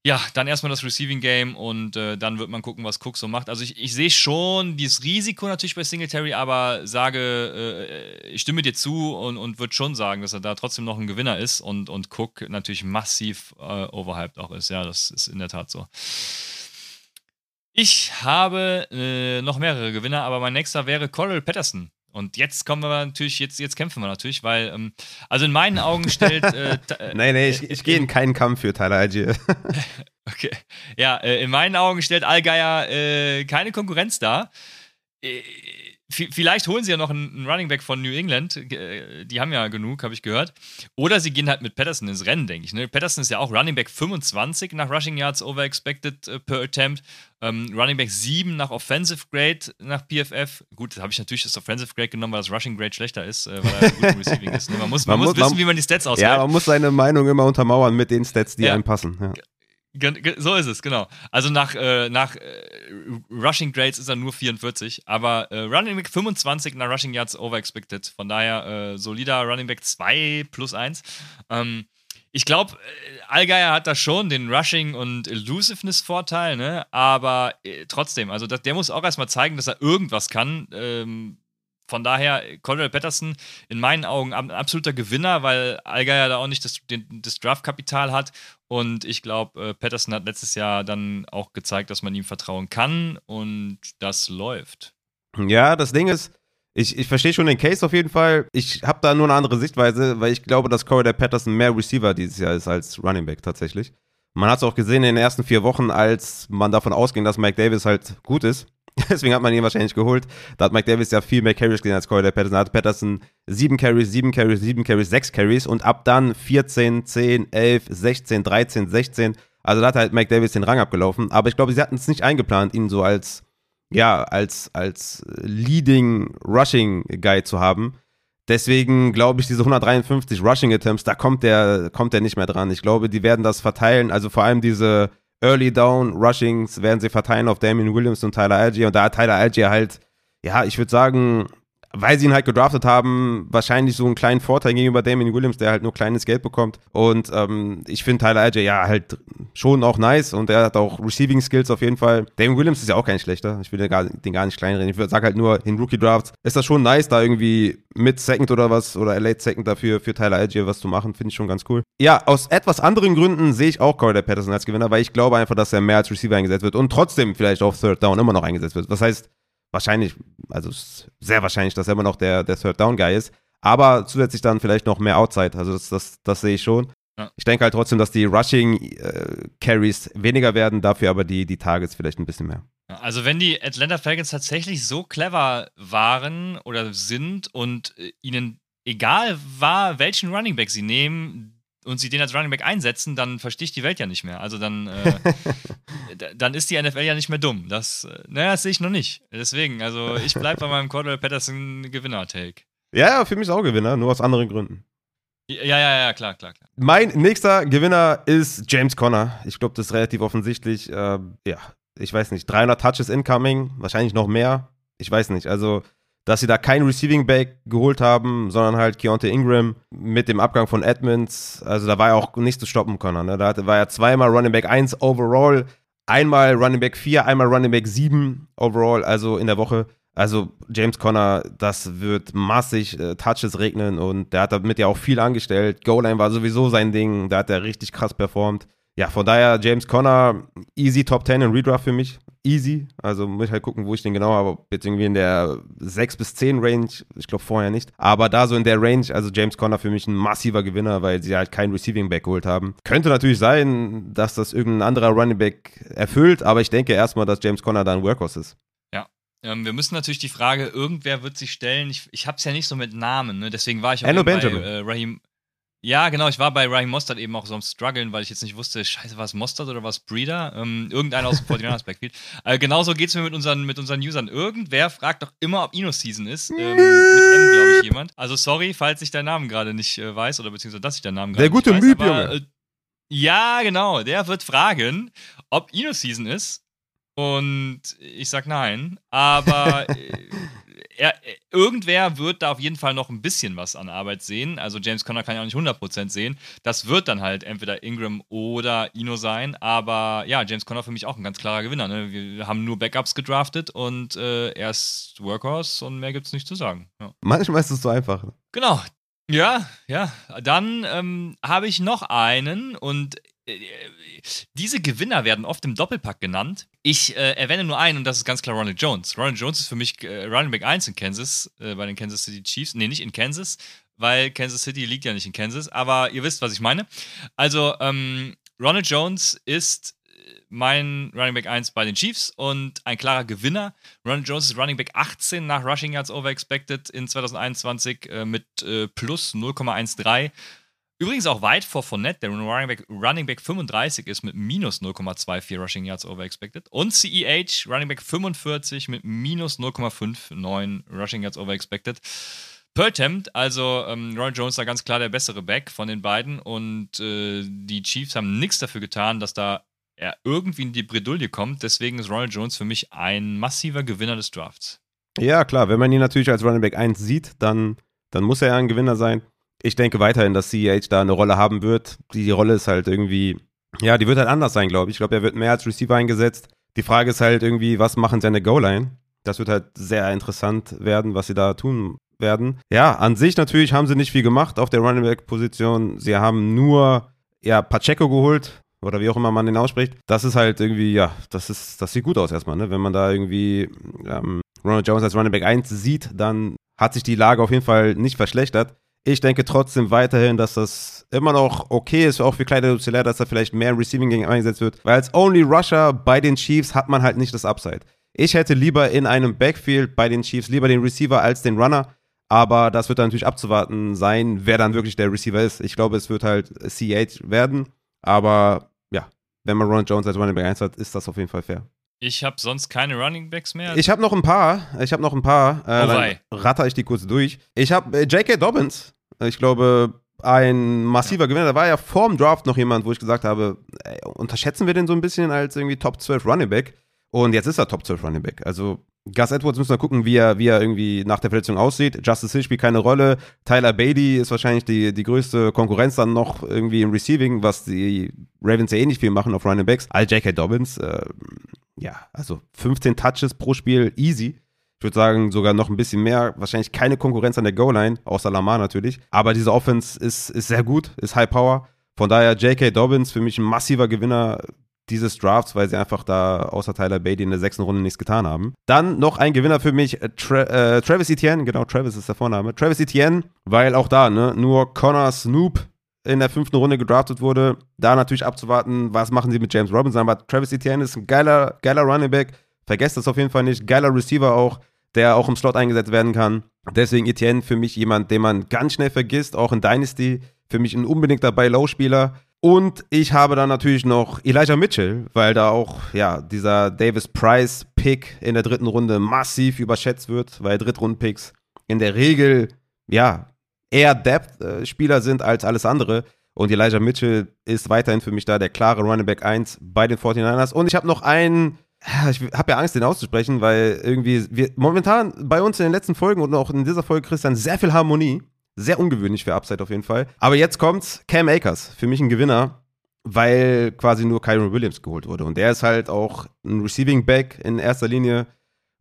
ja, dann erstmal das Receiving Game und äh, dann wird man gucken, was Cook so macht. Also ich, ich sehe schon dieses Risiko natürlich bei Singletary, aber sage, äh, ich stimme dir zu und, und würde schon sagen, dass er da trotzdem noch ein Gewinner ist und, und Cook natürlich massiv äh, overhyped auch ist. Ja, das ist in der Tat so. Ich habe äh, noch mehrere Gewinner, aber mein nächster wäre Coral Patterson. Und jetzt kommen wir natürlich, jetzt, jetzt kämpfen wir natürlich, weil, ähm, also in meinen Augen stellt. Äh, *laughs* äh, nee, nee, ich, ich gehe in keinen Kampf für Tyler Algier. *laughs* okay. Ja, äh, in meinen Augen stellt Allgeier äh, keine Konkurrenz dar. Äh, Vielleicht holen sie ja noch einen Running Back von New England. Äh, die haben ja genug, habe ich gehört. Oder sie gehen halt mit Patterson ins Rennen, denke ich. Ne? Patterson ist ja auch Running Back 25 nach Rushing Yards over expected uh, per attempt. Um, Running Back 7 nach Offensive Grade nach PFF. Gut, da habe ich natürlich das Offensive Grade genommen, weil das Rushing Grade schlechter ist, äh, weil er gut im Receiving ist. Ne? Man muss, man, man muss wissen, man, wie man die Stats auswählt. Ja, man muss seine Meinung immer untermauern mit den Stats, die ja. einem passen. Ja. So ist es, genau. Also nach, äh, nach äh, Rushing Grades ist er nur 44, aber äh, Running Back 25 nach Rushing Yards over expected. Von daher äh, solider Running Back 2 plus 1. Ähm, ich glaube, äh, Allgeier hat da schon den Rushing- und Elusiveness-Vorteil, ne? aber äh, trotzdem, also das, der muss auch erstmal zeigen, dass er irgendwas kann. Ähm, von daher, Cordell Patterson in meinen Augen ein absoluter Gewinner, weil Allgeier da auch nicht das, das Draftkapital hat. Und ich glaube, äh, Patterson hat letztes Jahr dann auch gezeigt, dass man ihm vertrauen kann und das läuft. Ja, das Ding ist, ich, ich verstehe schon den Case auf jeden Fall. Ich habe da nur eine andere Sichtweise, weil ich glaube, dass Corey Patterson mehr Receiver dieses Jahr ist als Running Back tatsächlich. Man hat es auch gesehen in den ersten vier Wochen, als man davon ausging, dass Mike Davis halt gut ist. *laughs* Deswegen hat man ihn wahrscheinlich geholt. Da hat Mike Davis ja viel mehr Carries gesehen als Corey Patterson. Da hat Patterson 7 Carries, 7 Carries, 7 Carries, 6 Carries und ab dann 14, 10, 11, 16, 13, 16. Also da hat halt Mike Davis den Rang abgelaufen. Aber ich glaube, sie hatten es nicht eingeplant, ihn so als, ja, als, als Leading Rushing Guy zu haben. Deswegen glaube ich, diese 153 Rushing Attempts, da kommt der, kommt der nicht mehr dran. Ich glaube, die werden das verteilen. Also vor allem diese Early Down Rushings werden sie verteilen auf Damien Williams und Tyler Algier. Und da hat Tyler Algier halt, ja, ich würde sagen, weil sie ihn halt gedraftet haben, wahrscheinlich so einen kleinen Vorteil gegenüber Damien Williams, der halt nur kleines Geld bekommt. Und ähm, ich finde Tyler Algier ja halt schon auch nice und er hat auch Receiving Skills auf jeden Fall. Damien Williams ist ja auch kein schlechter. Ich will den gar, den gar nicht kleinreden. Ich sage halt nur, in Rookie Drafts ist das schon nice, da irgendwie mit Second oder was oder Late Second dafür für Tyler Algier was zu machen. Finde ich schon ganz cool. Ja, aus etwas anderen Gründen sehe ich auch Corey Patterson als Gewinner, weil ich glaube einfach, dass er mehr als Receiver eingesetzt wird und trotzdem vielleicht auf Third Down immer noch eingesetzt wird. Das heißt, wahrscheinlich, also sehr wahrscheinlich, dass er immer noch der, der Third Down Guy ist. Aber zusätzlich dann vielleicht noch mehr Outside. Also das, das, das sehe ich schon. Ja. Ich denke halt trotzdem, dass die Rushing äh, Carries weniger werden, dafür aber die, die Targets vielleicht ein bisschen mehr. Also wenn die Atlanta Falcons tatsächlich so clever waren oder sind und äh, ihnen egal war, welchen Running Back sie nehmen, und sie den als Running Back einsetzen, dann verstehe ich die Welt ja nicht mehr. Also dann, äh, *laughs* dann ist die NFL ja nicht mehr dumm. Das, äh, naja, das sehe ich noch nicht. Deswegen, also ich bleibe bei meinem Cordell Patterson Gewinner-Take. Ja, für mich ist auch Gewinner, nur aus anderen Gründen. Ja, ja, ja, klar, klar, klar. Mein nächster Gewinner ist James Conner. Ich glaube, das ist relativ offensichtlich. Äh, ja, ich weiß nicht, 300 Touches incoming, wahrscheinlich noch mehr. Ich weiß nicht. Also dass sie da kein Receiving Back geholt haben, sondern halt Keontae Ingram mit dem Abgang von Edmonds. Also da war er auch nicht zu stoppen können. Ne? Da war er zweimal Running Back 1 overall, einmal Running Back 4, einmal Running Back 7 overall, also in der Woche. Also James Conner, das wird massig äh, Touches regnen und der hat damit ja auch viel angestellt. Goal-Line war sowieso sein Ding, da hat er richtig krass performt. Ja, von daher James Conner, easy Top 10 in Redraft für mich easy. Also muss ich halt gucken, wo ich den genau habe. Jetzt irgendwie in der 6 bis 10 Range. Ich glaube vorher nicht. Aber da so in der Range, also James Conner für mich ein massiver Gewinner, weil sie halt kein Receiving Back geholt haben. Könnte natürlich sein, dass das irgendein anderer Running Back erfüllt, aber ich denke erstmal, dass James Conner da ein Workhorse ist. Ja. Ähm, wir müssen natürlich die Frage, irgendwer wird sich stellen, ich, ich habe es ja nicht so mit Namen, ne? deswegen war ich auch bei äh, Raheem, Ja, genau, ich war bei Raheem Mostert eben auch so am struggeln, weil ich jetzt nicht wusste, scheiße, war es Mostert oder was Breeder? Ähm, irgendeiner aus dem 49ers *laughs* Backfield. Äh, genauso geht es mir mit unseren, mit unseren Usern. Irgendwer fragt doch immer, ob Ino-Season ist. Ähm, mit M, glaube ich, jemand. Also sorry, falls ich deinen Namen gerade nicht äh, weiß oder beziehungsweise, dass ich deinen Namen gerade nicht weiß. Der gute Müb, Junge. Äh, ja, genau, der wird fragen, ob Ino-Season ist. Und ich sag nein. Aber äh, *laughs* er, irgendwer wird da auf jeden Fall noch ein bisschen was an Arbeit sehen. Also James Conner kann ja auch nicht 100% sehen. Das wird dann halt entweder Ingram oder Ino sein. Aber ja, James Conner für mich auch ein ganz klarer Gewinner. Ne? Wir haben nur Backups gedraftet und äh, er ist Workhorse und mehr gibt es nicht zu sagen. Ja. Manchmal ist es so einfach. Genau. Ja, ja. Dann ähm, habe ich noch einen und äh, diese Gewinner werden oft im Doppelpack genannt. Ich äh, erwähne nur einen und das ist ganz klar Ronald Jones. Ronald Jones ist für mich äh, Running Back 1 in Kansas, äh, bei den Kansas City Chiefs. Nee, nicht in Kansas, weil Kansas City liegt ja nicht in Kansas, aber ihr wisst, was ich meine. Also, ähm, Ronald Jones ist äh, mein Running Back 1 bei den Chiefs und ein klarer Gewinner. Ronald Jones ist Running Back 18 nach Rushing Yards Over Expected in 2021 äh, mit äh, plus 0,13. Übrigens auch weit vor Fournette, der Running Back, Running Back 35 ist mit minus 0,24 Rushing Yards over expected. Und CEH, Running Back 45 mit minus 0,59 Rushing Yards over expected. Per Attempt, also ähm, Ronald Jones da ganz klar der bessere Back von den beiden. Und äh, die Chiefs haben nichts dafür getan, dass da er irgendwie in die Bredouille kommt. Deswegen ist Ronald Jones für mich ein massiver Gewinner des Drafts. Ja, klar, wenn man ihn natürlich als Running Back 1 sieht, dann, dann muss er ja ein Gewinner sein ich denke weiterhin, dass CEH da eine Rolle haben wird. Die Rolle ist halt irgendwie, ja, die wird halt anders sein, glaube ich. Ich glaube, er wird mehr als Receiver eingesetzt. Die Frage ist halt irgendwie, was machen sie an der Goal-Line? Das wird halt sehr interessant werden, was sie da tun werden. Ja, an sich natürlich haben sie nicht viel gemacht auf der Running Back-Position. Sie haben nur, ja, Pacheco geholt oder wie auch immer man den ausspricht. Das ist halt irgendwie, ja, das ist, das sieht gut aus erstmal, ne? Wenn man da irgendwie ähm, Ronald Jones als Running Back 1 sieht, dann hat sich die Lage auf jeden Fall nicht verschlechtert. Ich denke trotzdem weiterhin, dass das immer noch okay ist, auch für kleine Celler, dass er vielleicht mehr Receiving Game eingesetzt wird, weil als Only Rusher bei den Chiefs hat man halt nicht das Upside. Ich hätte lieber in einem Backfield bei den Chiefs lieber den Receiver als den Runner, aber das wird dann natürlich abzuwarten sein, wer dann wirklich der Receiver ist. Ich glaube, es wird halt CH werden, aber ja, wenn man Ron Jones als Running Back 1 hat, ist das auf jeden Fall fair. Ich habe sonst keine Running Backs mehr. Ich habe noch ein paar. Ich habe noch ein paar. Äh, dann ratter ich die kurz durch. Ich habe äh, J.K. Dobbins. Ich glaube, ein massiver ja. Gewinner. Da war ja vor dem Draft noch jemand, wo ich gesagt habe, ey, unterschätzen wir den so ein bisschen als irgendwie Top 12 Running Back. Und jetzt ist er Top 12 Running Back. Also Gus Edwards müssen wir gucken, wie er, wie er irgendwie nach der Verletzung aussieht. Justice Hill spielt keine Rolle. Tyler Beatty ist wahrscheinlich die, die größte Konkurrenz dann noch irgendwie im Receiving, was die Ravens ja eh nicht viel machen auf Running Backs. All J.K. Dobbins, äh, ja, also 15 Touches pro Spiel, easy. Ich würde sagen, sogar noch ein bisschen mehr. Wahrscheinlich keine Konkurrenz an der Goal-Line, außer Lamar natürlich. Aber diese Offense ist, ist sehr gut, ist High Power. Von daher J.K. Dobbins für mich ein massiver Gewinner dieses Drafts, weil sie einfach da außer Tyler Beatty in der sechsten Runde nichts getan haben. Dann noch ein Gewinner für mich, äh, Tra äh, Travis Etienne, genau, Travis ist der Vorname. Travis Etienne, weil auch da, ne, nur Connor Snoop in der fünften Runde gedraftet wurde. Da natürlich abzuwarten, was machen sie mit James Robinson. Aber Travis Etienne ist ein geiler, geiler Running Back. Vergesst das auf jeden Fall nicht. Geiler Receiver auch, der auch im Slot eingesetzt werden kann. Deswegen Etienne für mich jemand, den man ganz schnell vergisst, auch in Dynasty. Für mich ein unbedingt dabei Low-Spieler. Und ich habe dann natürlich noch Elijah Mitchell, weil da auch ja dieser Davis Price Pick in der dritten Runde massiv überschätzt wird, weil Drittrunden-Picks in der Regel ja eher Depth-Spieler sind als alles andere. Und Elijah Mitchell ist weiterhin für mich da der klare Running Back 1 bei den 49ers. Und ich habe noch einen, ich habe ja Angst, den auszusprechen, weil irgendwie wir momentan bei uns in den letzten Folgen und auch in dieser Folge, Christian, sehr viel Harmonie. Sehr ungewöhnlich für Upside auf jeden Fall. Aber jetzt kommt's, Cam Akers, für mich ein Gewinner, weil quasi nur Kyron Williams geholt wurde. Und der ist halt auch ein Receiving Back in erster Linie.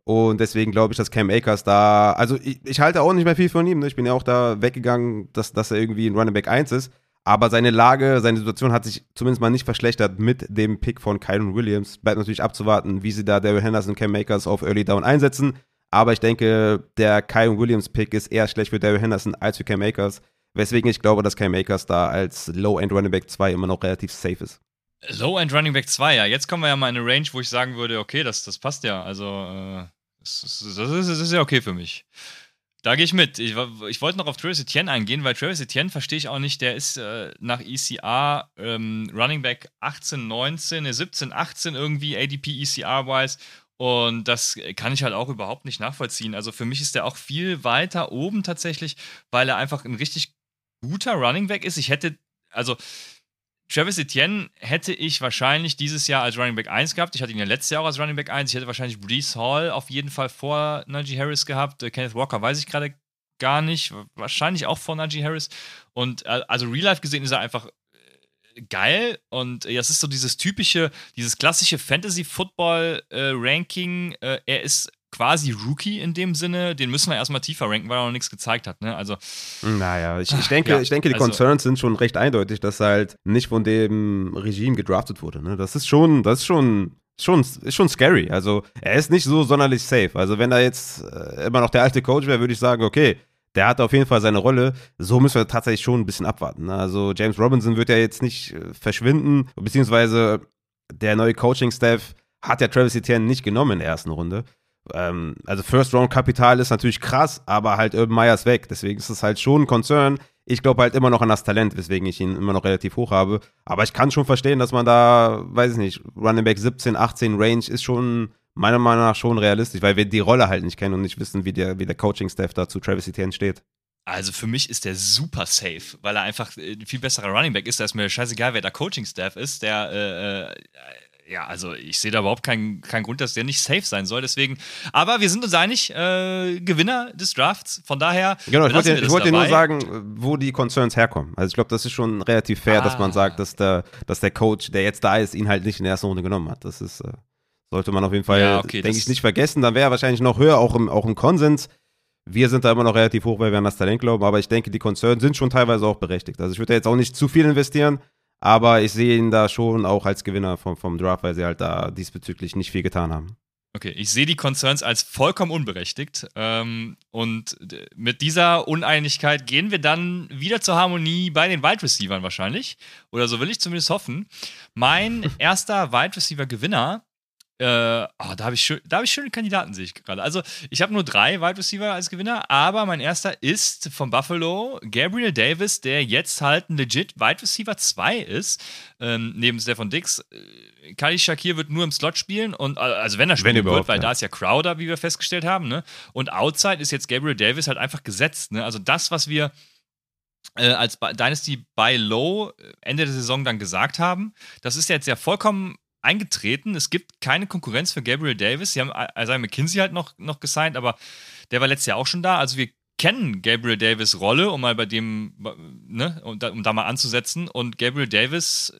Und deswegen glaube ich, dass Cam Akers da, also ich, ich, halte auch nicht mehr viel von ihm. Ne? Ich bin ja auch da weggegangen, dass, dass er irgendwie ein Running Back 1 ist. Aber seine Lage, seine Situation hat sich zumindest mal nicht verschlechtert mit dem Pick von Kyron Williams. Bleibt natürlich abzuwarten, wie sie da Daryl Henderson und Cam Akers auf Early Down einsetzen. Aber ich denke, der Kyron Williams Pick ist eher schlecht für Daryl Henderson als für Cam Akers. Weswegen ich glaube, dass Cam Akers da als Low-End Running Back 2 immer noch relativ safe ist. Low-End Running Back 2, ja. Jetzt kommen wir ja mal in eine Range, wo ich sagen würde, okay, das, das passt ja. Also, äh, das, ist, das ist ja okay für mich. Da gehe ich mit. Ich, ich, wollte noch auf Travis Etienne eingehen, weil Travis Etienne verstehe ich auch nicht. Der ist äh, nach ECR ähm, Running Back 18, 19, 17, 18 irgendwie ADP ECR-wise. Und das kann ich halt auch überhaupt nicht nachvollziehen. Also für mich ist der auch viel weiter oben tatsächlich, weil er einfach ein richtig guter Running Back ist. Ich hätte, also Travis Etienne hätte ich wahrscheinlich dieses Jahr als Running Back 1 gehabt. Ich hatte ihn ja letztes Jahr auch als Running Back 1. Ich hätte wahrscheinlich Brees Hall auf jeden Fall vor Najee Harris gehabt. Äh, Kenneth Walker weiß ich gerade gar nicht. Wahrscheinlich auch vor Najee Harris. Und äh, also Real Life gesehen ist er einfach geil und äh, das ist so dieses typische, dieses klassische Fantasy-Football-Ranking. Äh, er ist quasi Rookie in dem Sinne, den müssen wir erstmal tiefer ranken, weil er noch nichts gezeigt hat. Ne? Also, naja, ich, ich denke, ja, ich denke, die also, Concerns sind schon recht eindeutig, dass er halt nicht von dem Regime gedraftet wurde. Ne? Das ist schon, das ist schon, schon, ist schon scary. Also er ist nicht so sonderlich safe. Also wenn er jetzt äh, immer noch der alte Coach wäre, würde ich sagen, okay, der hat auf jeden Fall seine Rolle. So müssen wir tatsächlich schon ein bisschen abwarten. Ne? Also James Robinson wird ja jetzt nicht äh, verschwinden, beziehungsweise der neue Coaching-Staff hat ja Travis Etienne nicht genommen in der ersten Runde ähm, also First-Round-Kapital ist natürlich krass, aber halt Urban Meyer ist weg. Deswegen ist es halt schon ein Concern. Ich glaube halt immer noch an das Talent, weswegen ich ihn immer noch relativ hoch habe. Aber ich kann schon verstehen, dass man da, weiß ich nicht, Running Back 17, 18 Range ist schon meiner Meinung nach schon realistisch, weil wir die Rolle halt nicht kennen und nicht wissen, wie der, wie der Coaching-Staff da zu Travis Etienne steht. Also für mich ist der super safe, weil er einfach ein viel besserer Running Back ist. Da ist mir scheißegal, wer der Coaching-Staff ist. Der äh, äh ja, also ich sehe da überhaupt keinen, keinen Grund, dass der nicht safe sein soll. Deswegen, aber wir sind uns einig, äh, Gewinner des Drafts. Von daher. Genau, ich wollte, ich wollte nur sagen, wo die Concerns herkommen. Also ich glaube, das ist schon relativ fair, ah. dass man sagt, dass der, dass der Coach, der jetzt da ist, ihn halt nicht in der ersten Runde genommen hat. Das ist, äh, sollte man auf jeden Fall, ja, okay, denke ich, nicht vergessen. Dann wäre er wahrscheinlich noch höher, auch im, auch im Konsens. Wir sind da immer noch relativ hoch, weil wir an das Talent glauben, aber ich denke, die Concerns sind schon teilweise auch berechtigt. Also ich würde da jetzt auch nicht zu viel investieren. Aber ich sehe ihn da schon auch als Gewinner vom, vom Draft, weil sie halt da diesbezüglich nicht viel getan haben. Okay, ich sehe die Concerns als vollkommen unberechtigt. Ähm, und mit dieser Uneinigkeit gehen wir dann wieder zur Harmonie bei den Wide Receivers wahrscheinlich. Oder so will ich zumindest hoffen. Mein *laughs* erster Wide Receiver Gewinner äh, oh, da habe ich, schön, hab ich schöne Kandidaten, sehe ich gerade. Also, ich habe nur drei Wide Receiver als Gewinner, aber mein erster ist von Buffalo Gabriel Davis, der jetzt halt ein legit Wide Receiver 2 ist, ähm, neben Stefan Dix. Äh, Kali Shakir wird nur im Slot spielen und also wenn er spielen wenn wird, weil ja. da ist ja Crowder, wie wir festgestellt haben, ne? Und Outside ist jetzt Gabriel Davis halt einfach gesetzt, ne? Also das, was wir äh, als Dynasty Buy Low äh, Ende der Saison dann gesagt haben, das ist jetzt ja vollkommen eingetreten. Es gibt keine Konkurrenz für Gabriel Davis. Sie haben also McKinsey halt noch, noch gesigned, aber der war letztes Jahr auch schon da. Also wir kennen Gabriel Davis Rolle, um mal bei dem, ne, um da, um da mal anzusetzen. Und Gabriel Davis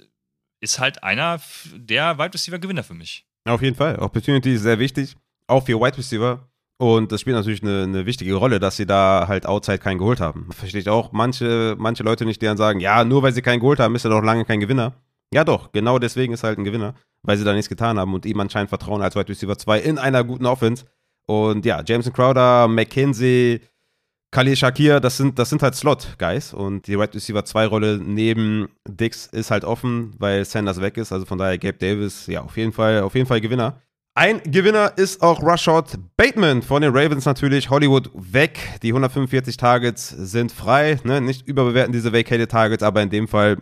ist halt einer der Wide Receiver Gewinner für mich. Auf jeden Fall. Opportunity ist sehr wichtig, auch für Wide Receiver. Und das spielt natürlich eine, eine, wichtige Rolle, dass sie da halt outside keinen geholt haben. Verstehe ich auch manche, manche Leute nicht, die dann sagen, ja, nur weil sie keinen geholt haben, ist er doch lange kein Gewinner. Ja, doch, genau deswegen ist er halt ein Gewinner weil sie da nichts getan haben und ihm anscheinend vertrauen als Wide Receiver 2 in einer guten Offense. Und ja, Jameson Crowder, McKenzie, Khalil Shakir, das sind, das sind halt Slot-Guys. Und die Wide Receiver 2-Rolle neben Dix ist halt offen, weil Sanders weg ist. Also von daher Gabe Davis, ja, auf jeden Fall, auf jeden Fall Gewinner. Ein Gewinner ist auch Rushot Bateman von den Ravens natürlich. Hollywood weg. Die 145 Targets sind frei. Ne? Nicht überbewerten diese Vacated Targets, aber in dem Fall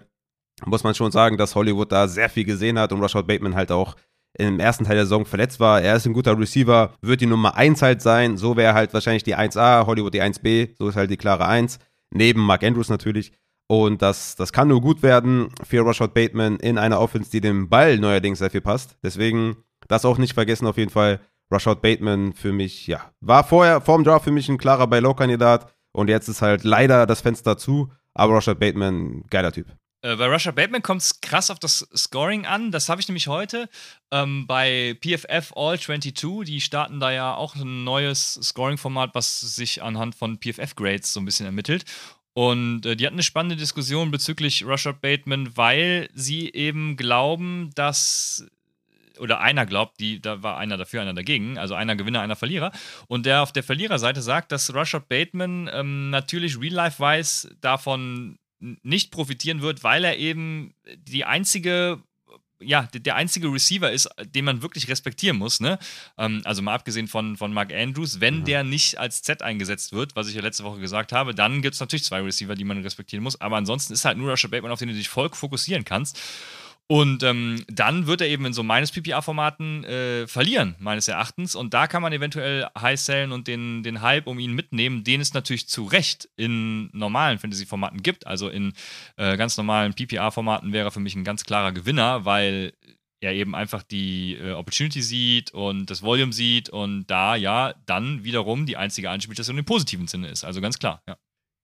muss man schon sagen, dass Hollywood da sehr viel gesehen hat und Rashad Bateman halt auch im ersten Teil der Saison verletzt war. Er ist ein guter Receiver, wird die Nummer 1 halt sein. So wäre halt wahrscheinlich die 1A, Hollywood die 1B. So ist halt die klare 1. Neben Mark Andrews natürlich. Und das, das kann nur gut werden für Rashad Bateman in einer Offense, die dem Ball neuerdings sehr viel passt. Deswegen das auch nicht vergessen auf jeden Fall. Rashad Bateman für mich, ja, war vorher, vor dem Draft für mich ein klarer Buy-Low-Kandidat. Und jetzt ist halt leider das Fenster zu. Aber Rashad Bateman, geiler Typ. Äh, bei Russia Bateman kommt es krass auf das Scoring an. Das habe ich nämlich heute ähm, bei PFF All 22. Die starten da ja auch ein neues Scoring-Format, was sich anhand von PFF-Grades so ein bisschen ermittelt. Und äh, die hatten eine spannende Diskussion bezüglich Russia Bateman, weil sie eben glauben, dass oder einer glaubt, die, da war einer dafür, einer dagegen, also einer Gewinner, einer Verlierer. Und der auf der Verliererseite sagt, dass Rashad Bateman ähm, natürlich real-life-weiß davon nicht profitieren wird, weil er eben die einzige ja, der einzige Receiver ist, den man wirklich respektieren muss. Ne? Ähm, also mal abgesehen von, von Mark Andrews, wenn ja. der nicht als Z eingesetzt wird, was ich ja letzte Woche gesagt habe, dann gibt es natürlich zwei Receiver, die man respektieren muss. Aber ansonsten ist halt nur Rusher Bateman, auf den du dich voll fokussieren kannst. Und ähm, dann wird er eben in so meines PPA-Formaten äh, verlieren, meines Erachtens. Und da kann man eventuell High Sellen und den, den Hype um ihn mitnehmen, den es natürlich zu Recht in normalen Fantasy-Formaten gibt. Also in äh, ganz normalen PPA-Formaten wäre er für mich ein ganz klarer Gewinner, weil er eben einfach die äh, Opportunity sieht und das Volume sieht und da ja dann wiederum die einzige Anspielstation im positiven Sinne ist. Also ganz klar, ja.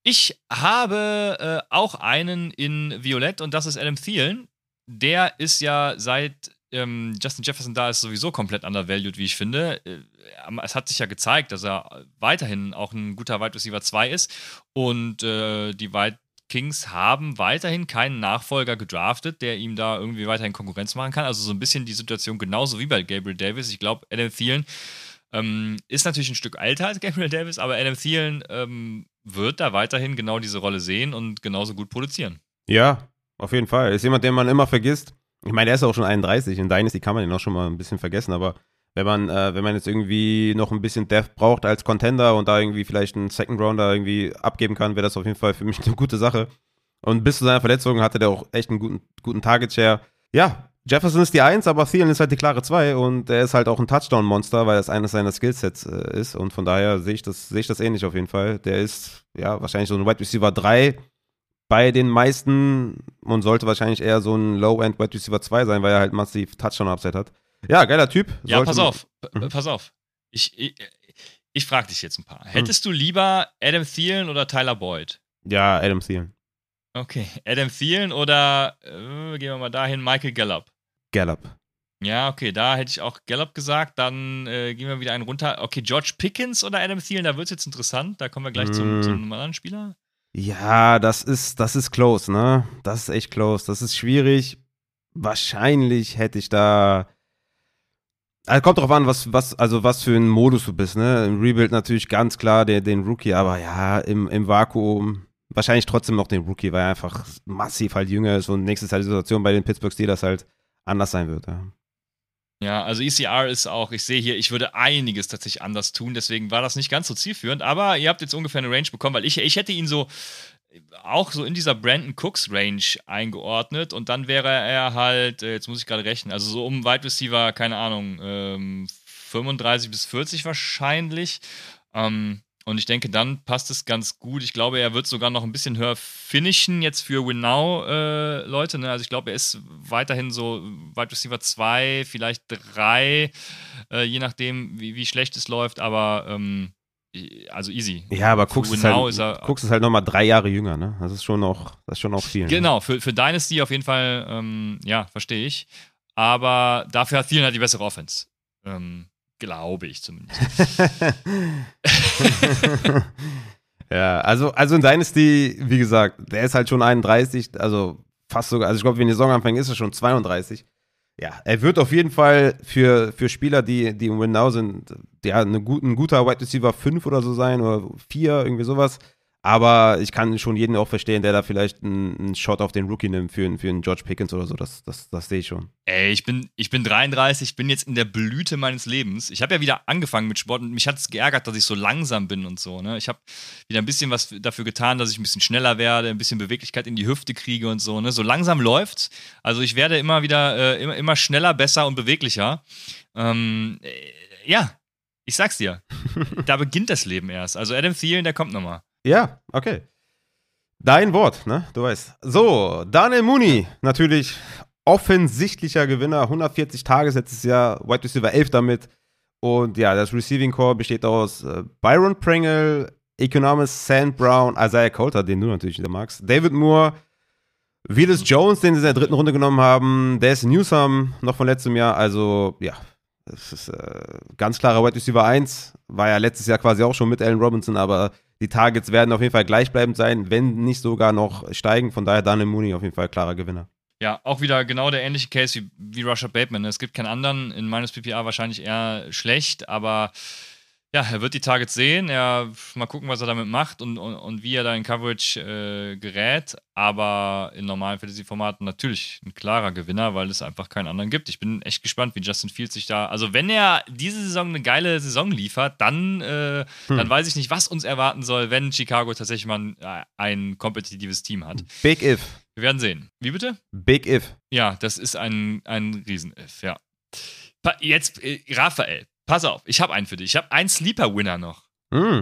Ich habe äh, auch einen in Violett und das ist Adam Thielen der ist ja seit ähm, Justin Jefferson da ist sowieso komplett undervalued, wie ich finde. Äh, es hat sich ja gezeigt, dass er weiterhin auch ein guter Wide Receiver 2 ist und äh, die White Kings haben weiterhin keinen Nachfolger gedraftet, der ihm da irgendwie weiterhin Konkurrenz machen kann. Also so ein bisschen die Situation genauso wie bei Gabriel Davis. Ich glaube, Adam Thielen ähm, ist natürlich ein Stück älter als Gabriel Davis, aber Adam Thielen ähm, wird da weiterhin genau diese Rolle sehen und genauso gut produzieren. Ja, auf jeden Fall. Ist jemand, den man immer vergisst. Ich meine, er ist auch schon 31. In Dynasty kann man ihn auch schon mal ein bisschen vergessen, aber wenn man, äh, wenn man jetzt irgendwie noch ein bisschen Depth braucht als Contender und da irgendwie vielleicht einen Second Rounder irgendwie abgeben kann, wäre das auf jeden Fall für mich *laughs* eine gute Sache. Und bis zu seiner Verletzung hatte der auch echt einen guten, guten Target Share. Ja, Jefferson ist die Eins, aber Thielen ist halt die klare Zwei und er ist halt auch ein Touchdown-Monster, weil das eines seiner Skillsets äh, ist. Und von daher sehe ich das, sehe ich das ähnlich auf jeden Fall. Der ist ja wahrscheinlich so ein Wide Receiver 3 bei den meisten und sollte wahrscheinlich eher so ein Low-End Wide Receiver 2 sein, weil er halt massiv Touchdown-Upside hat. Ja, geiler Typ. Ja, pass auf, mhm. pass auf. Ich, ich, ich frage dich jetzt ein paar. Mhm. Hättest du lieber Adam Thielen oder Tyler Boyd? Ja, Adam Thielen. Okay, Adam Thielen oder, äh, gehen wir mal dahin, Michael Gallup? Gallup. Ja, okay, da hätte ich auch Gallup gesagt. Dann äh, gehen wir wieder einen runter. Okay, George Pickens oder Adam Thielen, da wird es jetzt interessant. Da kommen wir gleich mm. zum, zum anderen Spieler. Ja, das ist, das ist close, ne? Das ist echt close. Das ist schwierig. Wahrscheinlich hätte ich da. Also kommt drauf an, was, was, also was für ein Modus du bist, ne? Im Rebuild natürlich ganz klar der, den Rookie, aber ja, im, im Vakuum wahrscheinlich trotzdem noch den Rookie, weil er einfach massiv halt jünger ist und nächstes Jahr die Situation bei den Pittsburgh Steelers halt anders sein wird, ja. Ja, also ECR ist auch, ich sehe hier, ich würde einiges tatsächlich anders tun, deswegen war das nicht ganz so zielführend, aber ihr habt jetzt ungefähr eine Range bekommen, weil ich, ich hätte ihn so auch so in dieser Brandon Cooks Range eingeordnet und dann wäre er halt, äh, jetzt muss ich gerade rechnen, also so um Wide Receiver, keine Ahnung, ähm, 35 bis 40 wahrscheinlich. Ähm, und ich denke, dann passt es ganz gut. Ich glaube, er wird sogar noch ein bisschen höher finishen jetzt für Win Now äh, Leute. Ne? Also ich glaube, er ist weiterhin so Wide Receiver 2, vielleicht 3, äh, je nachdem, wie, wie, schlecht es läuft, aber ähm, also easy. Ja, aber Cooks ist, halt, er, Cooks ist halt nochmal drei Jahre jünger, ne? Das ist schon noch, das ist schon noch viel. Ne? Genau, ne? für, für Dynasty auf jeden Fall, ähm, ja, verstehe ich. Aber dafür hat Thielen halt die bessere Offense. Ähm, Glaube ich zumindest. *laughs* ja, also, also in Dynasty, wie gesagt, der ist halt schon 31, also fast sogar, also ich glaube, wenn die Saison anfängt, ist er schon 32. Ja, er wird auf jeden Fall für, für Spieler, die, die im Win Now sind, ja, eine, ein guter Wide Receiver 5 oder so sein oder 4, irgendwie sowas. Aber ich kann schon jeden auch verstehen, der da vielleicht einen, einen Shot auf den Rookie nimmt für, für einen George Pickens oder so. Das, das, das sehe ich schon. Ey, ich bin, ich bin 33, ich bin jetzt in der Blüte meines Lebens. Ich habe ja wieder angefangen mit Sport und mich hat es geärgert, dass ich so langsam bin und so. Ne? Ich habe wieder ein bisschen was dafür getan, dass ich ein bisschen schneller werde, ein bisschen Beweglichkeit in die Hüfte kriege und so. Ne? So langsam läuft's. Also ich werde immer wieder äh, immer, immer schneller, besser und beweglicher. Ähm, äh, ja, ich sag's dir. *laughs* da beginnt das Leben erst. Also Adam Thielen, der kommt nochmal. Ja, okay. Dein Wort, ne? Du weißt. So, Daniel Mooney, natürlich offensichtlicher Gewinner, 140 Tage letztes Jahr, White Receiver 11 damit. Und ja, das Receiving Core besteht aus äh, Byron Pringle, Economist, Sand Brown, Isaiah Coulter, den du natürlich wieder magst, David Moore, Willis Jones, den sie in der dritten Runde genommen haben, Des Newsom noch von letztem Jahr. Also, ja, das ist äh, ganz klarer White Receiver 1. War ja letztes Jahr quasi auch schon mit Allen Robinson, aber die Targets werden auf jeden Fall gleichbleibend sein, wenn nicht sogar noch steigen. Von daher Daniel Mooney auf jeden Fall klarer Gewinner. Ja, auch wieder genau der ähnliche Case wie, wie Russia Bateman. Es gibt keinen anderen, in meines PPA wahrscheinlich eher schlecht, aber Ja, er wird die Targets sehen. Er mal gucken, was er damit macht und, und, und wie er da in Coverage äh, gerät. Aber in normalen Fantasy-Formaten natürlich ein klarer Gewinner, weil es einfach keinen anderen gibt. Ich bin echt gespannt, wie Justin Fields sich da. Also, wenn er diese Saison eine geile Saison liefert, dann, äh, hm. dann weiß ich nicht, was uns erwarten soll, wenn Chicago tatsächlich mal ein, äh, ein kompetitives Team hat. Big if. Wir werden sehen. Wie bitte? Big if. Ja, das ist ein, ein Riesen-If, ja. Jetzt, äh, Raphael, Pass auf, ich habe einen für dich. Ich habe einen Sleeper-Winner noch. Mm.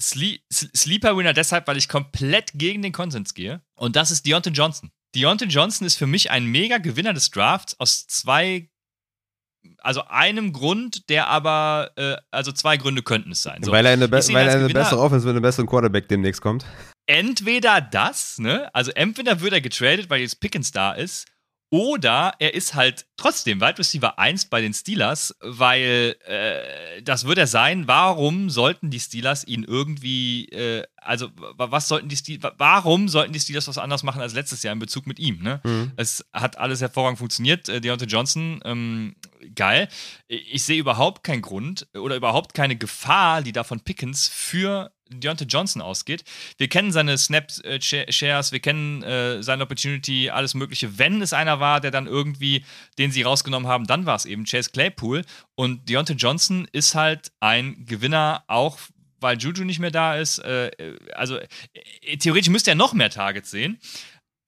Sle Sleeper-Winner deshalb, weil ich komplett gegen den Konsens gehe. Und das ist Deontay Johnson. Deontay Johnson ist für mich ein mega Gewinner des Drafts aus zwei, also einem Grund, der aber, äh, also zwei Gründe könnten es sein. So, weil er eine, be weil er eine bessere Offense mit einem besseren Quarterback demnächst kommt. Entweder das, ne? Also entweder wird er getradet, weil jetzt Pickens da ist, oder er ist halt trotzdem Wide Receiver 1 bei den Steelers, weil äh, das wird er sein. Warum sollten die Steelers ihn irgendwie, äh, also was sollten die Steelers, warum sollten die Steelers was anderes machen als letztes Jahr in Bezug mit ihm? Ne? Mhm. Es hat alles hervorragend funktioniert. Äh, Deontay Johnson, ähm, geil. Ich sehe überhaupt keinen Grund oder überhaupt keine Gefahr, die da von Pickens für Deontay Johnson ausgeht. Wir kennen seine Snap-Shares, wir kennen äh, seine Opportunity, alles Mögliche. Wenn es einer war, der dann irgendwie, den sie rausgenommen haben, dann war es eben Chase Claypool. Und Deontay Johnson ist halt ein Gewinner, auch weil Juju nicht mehr da ist. Äh, also äh, theoretisch müsste er noch mehr Targets sehen.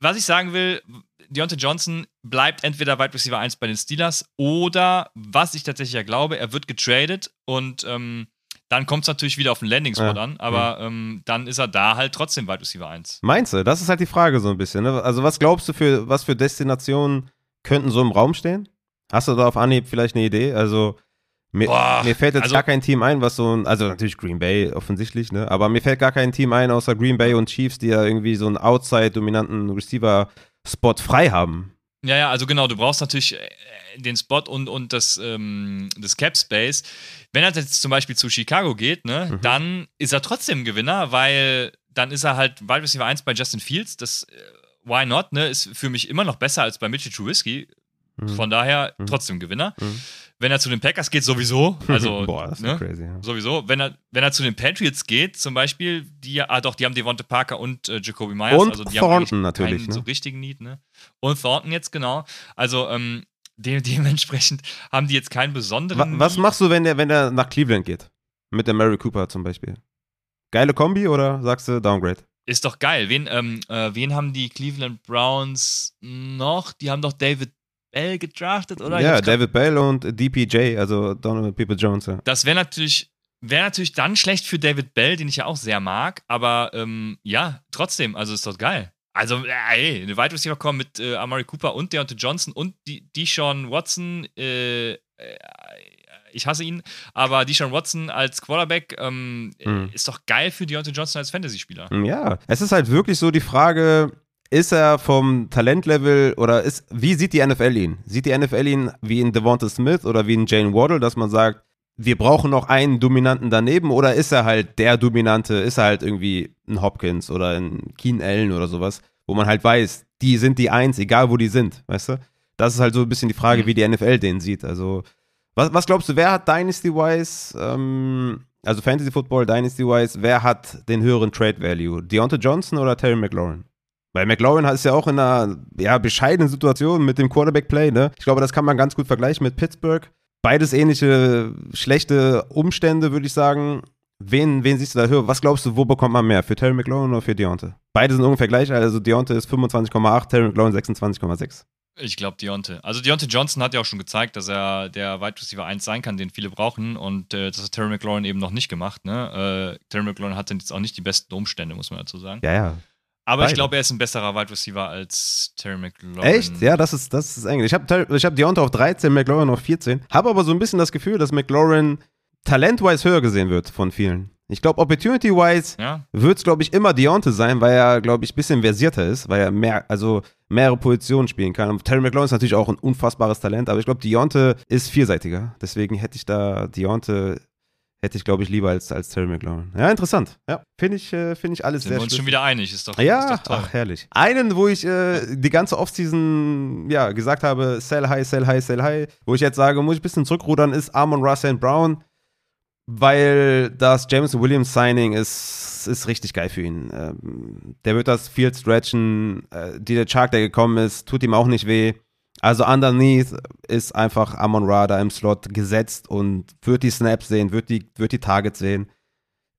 Was ich sagen will, Deontay Johnson bleibt entweder Wide Receiver 1 bei den Steelers oder, was ich tatsächlich ja glaube, er wird getradet und ähm, dann kommt es natürlich wieder auf den Landing-Spot ja. an, aber ja. ähm, dann ist er da halt trotzdem Wide Receiver 1. Meinst du? Das ist halt die Frage so ein bisschen. Ne? Also, was glaubst du, für was für Destinationen könnten so im Raum stehen? Hast du da auf Anhieb vielleicht eine Idee? Also, mir, Boah, mir fällt jetzt also, gar kein Team ein, was so ein, also natürlich Green Bay offensichtlich, ne? Aber mir fällt gar kein Team ein, außer Green Bay und Chiefs, die ja irgendwie so einen outside-dominanten Receiver-Spot frei haben. Ja, ja, also genau, du brauchst natürlich äh, den Spot und, und das, ähm, das Cap Space. Wenn er jetzt zum Beispiel zu Chicago geht, ne, mhm. dann ist er trotzdem Gewinner, weil dann ist er halt Wide Receiver 1 bei Justin Fields. Das äh, Why not, ne, ist für mich immer noch besser als bei Mitchell Trubisky. Mhm. Von daher mhm. trotzdem Gewinner. Mhm. Wenn er zu den Packers geht, sowieso. *laughs* Also, Boah, das ist ne? crazy. Ja. Sowieso. Wenn er, wenn er zu den Patriots geht, zum Beispiel, die, ah doch, die haben Devonta Parker und äh, Jacoby Myers. Und also die Thornton haben natürlich. Ne? so richtigen Need, ne? Und Thornton jetzt, genau. Also, ähm, de *laughs* dementsprechend haben die jetzt keinen besonderen. Was, was machst du, wenn der, wenn der nach Cleveland geht? Mit der Mary Cooper zum Beispiel. Geile Kombi oder sagst du Downgrade? Ist doch geil. Wen, ähm, äh, wen haben die Cleveland Browns noch? Die haben doch David Bell gedraftet, oder? Ja, David Bell und DPJ, also Donovan People Jones. Ja. Das wäre natürlich, wäre natürlich dann schlecht für David Bell, den ich ja auch sehr mag, aber ähm, ja, trotzdem, also ist doch geil. Also, ey, eine Wide Receiver kommen mit äh, Amari Cooper und Deontay Johnson und Deshaun Watson. Äh, äh, ich hasse ihn, aber Deshaun Watson als Quarterback ähm, hm. ist doch geil für Deontay Johnson als Fantasy-Spieler. Ja, es ist halt wirklich so die Frage, ist er vom Talentlevel oder ist, wie sieht die NFL ihn? Sieht die NFL ihn wie in Devonta Smith oder wie in Jane Waddle, dass man sagt, wir brauchen noch einen Dominanten daneben oder ist er halt der Dominante, ist er halt irgendwie ein Hopkins oder ein Keen Allen oder sowas, wo man halt weiß, die sind die Eins, egal wo die sind, weißt du? Das ist halt so ein bisschen die Frage, mhm. wie die NFL den sieht. Also, was, was glaubst du, wer hat Dynasty-wise, ähm, also Fantasy Football Dynasty-wise, wer hat den höheren Trade Value? Deontay Johnson oder Terry McLaurin? Weil McLaurin ist ja auch in einer ja, bescheidenen Situation mit dem Quarterback-Play. Ne? Ich glaube, das kann man ganz gut vergleichen mit Pittsburgh. Beides ähnliche schlechte Umstände, würde ich sagen. Wen, wen siehst du da höher? Was glaubst du, wo bekommt man mehr? Für Terry McLaurin oder für Deontay? Beide sind ungefähr gleich. Also Deontay ist 25,8, Terry McLaurin 26,6. Ich glaube Deontay. Also Deontay Johnson hat ja auch schon gezeigt, dass er der Wide Receiver 1 sein kann, den viele brauchen. Und äh, das hat Terry McLaurin eben noch nicht gemacht. Ne? Äh, Terry McLaurin hatte jetzt auch nicht die besten Umstände, muss man dazu sagen. Ja, ja. Aber Beide. ich glaube, er ist ein besserer Wide Receiver als Terry McLaurin. Echt? Ja, das ist, das ist eng. Ich habe ich hab Deontay auf 13, McLaurin auf 14. Habe aber so ein bisschen das Gefühl, dass McLaurin talentwise höher gesehen wird von vielen. Ich glaube, opportunity-wise ja. wird es, glaube ich, immer Deontay sein, weil er, glaube ich, ein bisschen versierter ist, weil er mehr, also mehrere Positionen spielen kann. Und Terry McLaurin ist natürlich auch ein unfassbares Talent, aber ich glaube, Deontay ist vielseitiger. Deswegen hätte ich da Deontay hätte ich, glaube ich, lieber als, als Terry McLaurin. Ja, interessant. Ja, finde ich, äh, find ich alles Sind sehr wir uns schon wieder einig, ist doch, ja, ist doch toll. Ach, herrlich. Einen, wo ich äh, die ganze Offseason ja, gesagt habe, sell high, sell high, sell high, wo ich jetzt sage, muss ich ein bisschen zurückrudern, ist Amon Russell Brown. Weil das James Williams Signing ist, ist richtig geil für ihn. Ähm, der wird das Field stretchen. Äh, DJ Chark, der gekommen ist, tut ihm auch nicht weh. Also underneath ist einfach Amon Ra da im Slot gesetzt und wird die Snaps sehen, wird die, wird die Targets sehen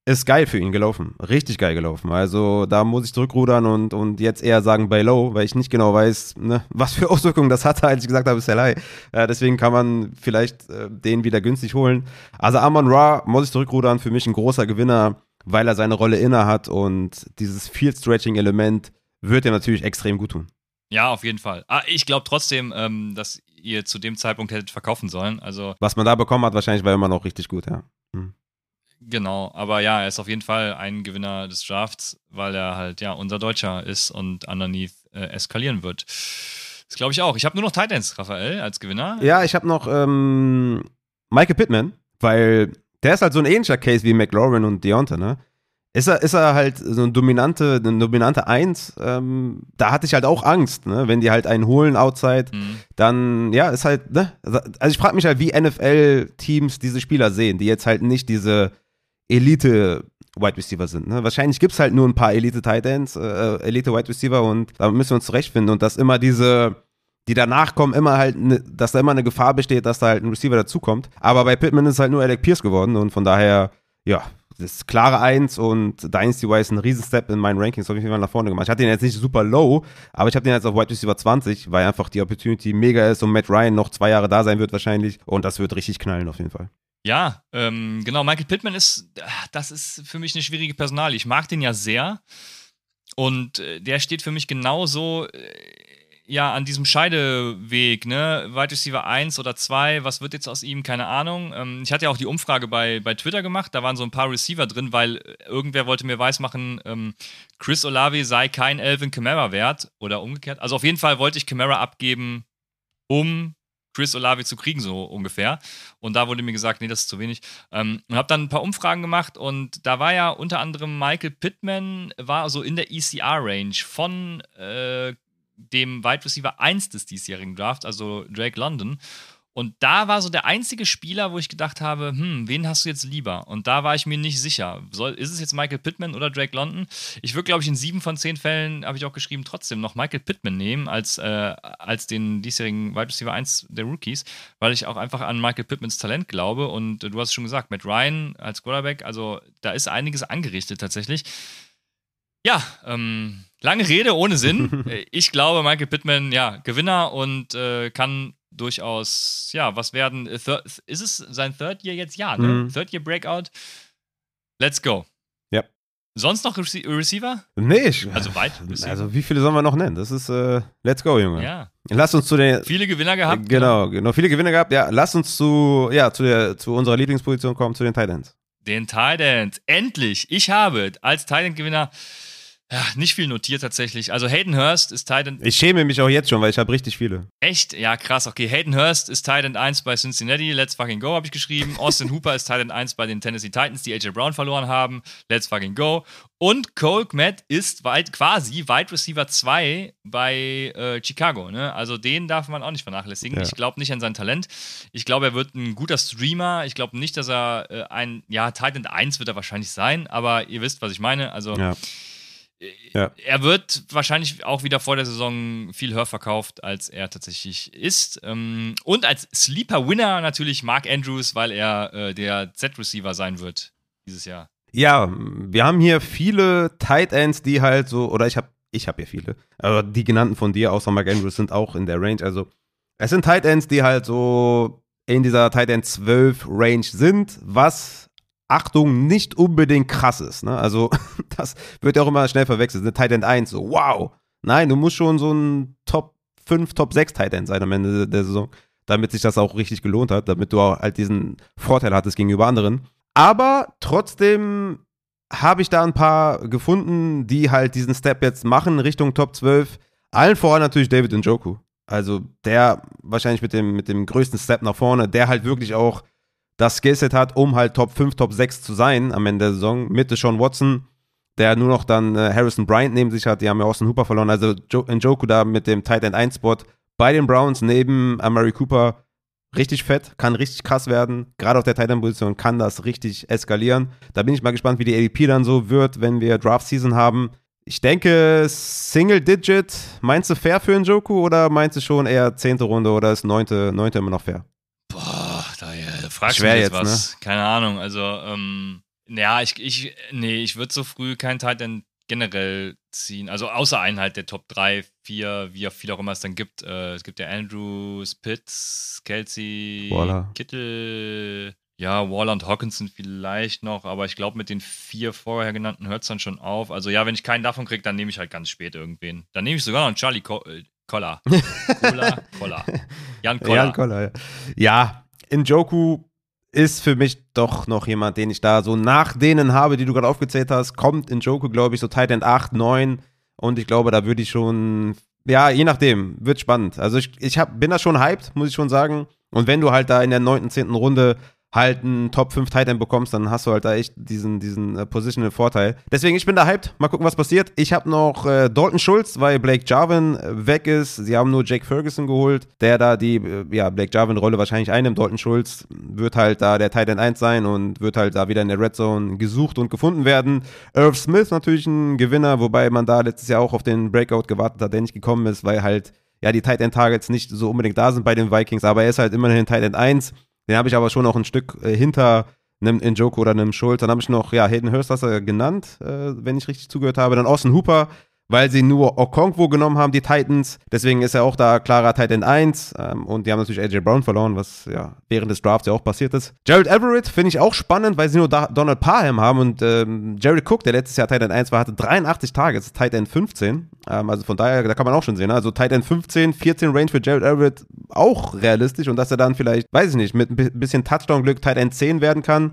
ist geil für ihn gelaufen. Richtig geil gelaufen. Also da muss ich zurückrudern und, und jetzt eher sagen bei Low, weil ich nicht genau weiß, ne, was für *laughs* Auswirkungen das hatte, als ich gesagt habe, Salai. Äh, deswegen kann man vielleicht äh, den wieder günstig holen. Also Amon Ra muss ich zurückrudern, für mich ein großer Gewinner, weil er seine Rolle inne hat und dieses Field-Stretching-Element wird er natürlich extrem gut tun. Ja, auf jeden Fall. Ah, ich glaube trotzdem, ähm, dass ihr zu dem Zeitpunkt hättet verkaufen sollen. Also Was man da bekommen hat, wahrscheinlich war immer noch richtig gut, ja. Hm. Genau, aber ja, er ist auf jeden Fall ein Gewinner des Drafts, weil er halt ja unser Deutscher ist und underneath äh, eskalieren wird. Das glaube ich auch. Ich habe nur noch Titans, Raphael, als Gewinner. Ja, ich habe noch ähm, Michael Pittman, weil der ist halt so ein ähnlicher Case wie McLaurin und Deontay, ne? Ist er, ist er halt so eine dominante, eine dominante Eins, ähm, da hatte ich halt auch Angst, ne? Wenn die halt einen holen outside, mhm. dann, ja, ist halt, ne? Also ich frage mich halt, wie NFL-Teams diese Spieler sehen, die jetzt halt nicht diese Elite Wide Receiver sind. Ne? Wahrscheinlich gibt es halt nur ein paar Elite Tight Ends, äh, Elite Wide Receiver und da müssen wir uns zurechtfinden und dass immer diese, die danach kommen, immer halt, ne, dass da immer eine Gefahr besteht, dass da halt ein Receiver dazukommt. Aber bei Pittman ist halt nur Alec Pierce geworden und von daher, ja, das ist klare Eins und Dynasty-wise ein Riesenstep in meinen Rankings auf jeden Fall nach vorne gemacht. Ich hatte den jetzt nicht super low, aber ich habe den jetzt auf Wide Receiver 20, weil einfach die Opportunity mega ist und Matt Ryan noch zwei Jahre da sein wird wahrscheinlich und das wird richtig knallen auf jeden Fall. Ja, ähm, genau. Michael Pittman ist, das ist für mich eine schwierige Personal. Ich mag den ja sehr. Und äh, der steht für mich genauso äh, ja an diesem Scheideweg, ne? Wide Receiver 1 oder 2, was wird jetzt aus ihm? Keine Ahnung. Ähm, ich hatte ja auch die Umfrage bei, bei Twitter gemacht, da waren so ein paar Receiver drin, weil irgendwer wollte mir weismachen, ähm, Chris Olave sei kein Elvin Kamara wert oder umgekehrt. Also auf jeden Fall wollte ich Kamara abgeben, um Chris Olavi zu kriegen, so ungefähr. Und da wurde mir gesagt, nee, das ist zu wenig. Ähm, und habe dann ein paar Umfragen gemacht und da war ja unter anderem Michael Pittman, war so in der ECR-Range von äh, dem Wide Receiver 1 des diesjährigen Drafts, also Drake London. Und da war so der einzige Spieler, wo ich gedacht habe, hm, wen hast du jetzt lieber? Und da war ich mir nicht sicher. Soll, ist es jetzt Michael Pittman oder Drake London? Ich würde, glaube ich, in sieben von zehn Fällen, habe ich auch geschrieben, trotzdem noch Michael Pittman nehmen als, äh, als den diesjährigen Wide Receiver 1 der Rookies, weil ich auch einfach an Michael Pittmans Talent glaube. Und äh, du hast schon gesagt, Matt Ryan als Quarterback, also da ist einiges angerichtet tatsächlich. Ja, ähm, lange Rede ohne Sinn. *laughs* ich glaube, Michael Pittman, ja, Gewinner und äh, kann durchaus, ja, was werden, äh, ist es sein Third Year jetzt? Ja, ne? Mhm. Third Year Breakout. Let's go. Ja. Sonst noch Rece Receiver? Nee, ich, also weit. *laughs* Receiver. Also wie viele sollen wir noch nennen? Das ist äh, Let's go, Junge. Ja. Lass uns zu den viele Gewinner gehabt. Genau, genau, viele Gewinner gehabt. Ja, lass uns zu ja zu der zu unserer Lieblingsposition kommen, zu den Titans. Den Titans. Endlich. Ich habe als Titan Gewinner ja, nicht viel notiert tatsächlich. Also Hayden Hurst ist Titan. Ich schäme mich auch jetzt schon, weil ich habe richtig viele. Echt? Ja, krass. Okay, Hayden Hurst ist Titan 1 bei Cincinnati. Let's fucking go, habe ich geschrieben. Austin *laughs* Hooper ist Titan 1 bei den Tennessee Titans, die AJ Brown verloren haben. Let's fucking go. Und Cole Kmet ist weit, quasi Wide Receiver 2 bei äh, Chicago. Ne? Also den darf man auch nicht vernachlässigen. Ja. Ich glaube nicht an sein Talent. Ich glaube, er wird ein guter Streamer. Ich glaube nicht, dass er äh, ein, ja, Titan 1 wird er wahrscheinlich sein, aber ihr wisst, was ich meine. Also. Ja ja. Er wird wahrscheinlich auch wieder vor der Saison viel höher verkauft, als er tatsächlich ist. Ähm, und als Sleeper-Winner natürlich Mark Andrews, weil er äh, der Z-Receiver sein wird dieses Jahr. Ja, wir haben hier viele Tight Ends, die halt so, oder ich habe ich hab hier viele, aber die genannten von dir, außer Mark Andrews, sind auch in der Range. Also, es sind Tight Ends, die halt so in dieser Tight End 12 Range sind, was Achtung, nicht unbedingt krass ist. Ne? Also, *laughs* das wird ja auch immer schnell verwechselt. Eine Tight End 1, so, wow. Nein, du musst schon so ein Top 5, Top 6 Tight End sein am Ende der Saison, damit sich das auch richtig gelohnt hat, damit du auch halt diesen Vorteil hattest gegenüber anderen. Aber trotzdem habe ich da ein paar gefunden, die halt diesen Step jetzt machen Richtung Top 12. Allen voran natürlich David Njoku. Also der wahrscheinlich mit dem, mit dem größten Step nach vorne, der halt wirklich auch das Skillset hat, um halt Top 5, Top 6 zu sein am Ende der Saison. Mit Sean Watson, der nur noch dann äh, Harrison Bryant neben sich hat. Die haben ja Austin Hooper verloren. Also jo Njoku da mit dem Tight End 1 Spot bei den Browns neben Amari Cooper richtig fett, kann richtig krass werden. Gerade auf der Titan-Position kann das richtig eskalieren. Da bin ich mal gespannt, wie die ADP dann so wird, wenn wir Draft-Season haben. Ich denke, Single Digit, meinst du fair für Njoku oder meinst du schon eher zehnte Runde oder ist neunte, neunte immer noch fair? Fragst Schwer du jetzt, jetzt, was. Keine Ahnung. Also, ähm, ja, ich, ich, nee, ich würde so früh kein Titan generell ziehen. Also außer einen halt der Top 3, 4, wie viel auch immer es dann gibt. Äh, es gibt ja Andrews, Pitts, Kelsey, Waller. Kittel, ja, Waller und Hawkinson vielleicht noch, aber ich glaube, mit den vier vorher genannten hört es dann schon auf. Also ja, wenn ich keinen davon kriege, dann nehme ich halt ganz spät irgendwen. Dann nehme ich sogar noch einen Charlie Co äh, Koller. *laughs* Koller, Koller. Jan Koller. Jan Koller, ja. Ja, Njoku ist für mich doch noch jemand, den ich da so nach denen habe, die du gerade aufgezählt hast, kommt Njoku, glaube ich, so Tight End 8, 9 und ich glaube, da würde ich schon, ja, je nachdem, wird spannend. Also ich, ich hab, bin da schon hyped, muss ich schon sagen. Und wenn du halt da in der 9., 10. Runde halt einen Top 5 Titan bekommst, dann hast du halt da echt diesen, diesen äh, positional Vorteil. Deswegen, ich bin da hyped. Mal gucken, was passiert. Ich habe noch äh, Dalton Schulz, weil Blake Jarvin äh, weg ist. Sie haben nur Jake Ferguson geholt, der da die, äh, ja, Blake Jarvin-Rolle wahrscheinlich einnimmt. Dalton Schulz wird halt da der Titan 1 sein und wird halt da wieder in der Red Zone gesucht und gefunden werden. Irv Smith natürlich ein Gewinner, wobei man da letztes Jahr auch auf den Breakout gewartet hat, der nicht gekommen ist, weil halt ja die Tight End Targets nicht so unbedingt da sind bei den Vikings, aber er ist halt immerhin Tight End 1 den habe ich aber schon noch ein Stück äh, hinter einem Njoku oder einem Schulz. Dann habe ich noch, ja, Hayden Hurst hast du genannt, äh, wenn ich richtig zugehört habe. Dann Austin Hooper, weil sie nur Okonkwo genommen haben, die Titans. Deswegen ist er auch da klarer Titan 1. Ähm, und die haben natürlich AJ Brown verloren, was ja während des Drafts ja auch passiert ist. Jared Everett finde ich auch spannend, weil sie nur Donald Parham haben. Und ähm, Jared Cook, der letztes Jahr Titan 1 war, hatte 83 Tage, ist Titan 15. Ähm, also von daher, da kann man auch schon sehen. Ne? Also Titan 15, 14 Range für Jared Everett auch realistisch. Und dass er dann vielleicht, weiß ich nicht, mit ein bisschen Touchdown-Glück Titan 10 werden kann.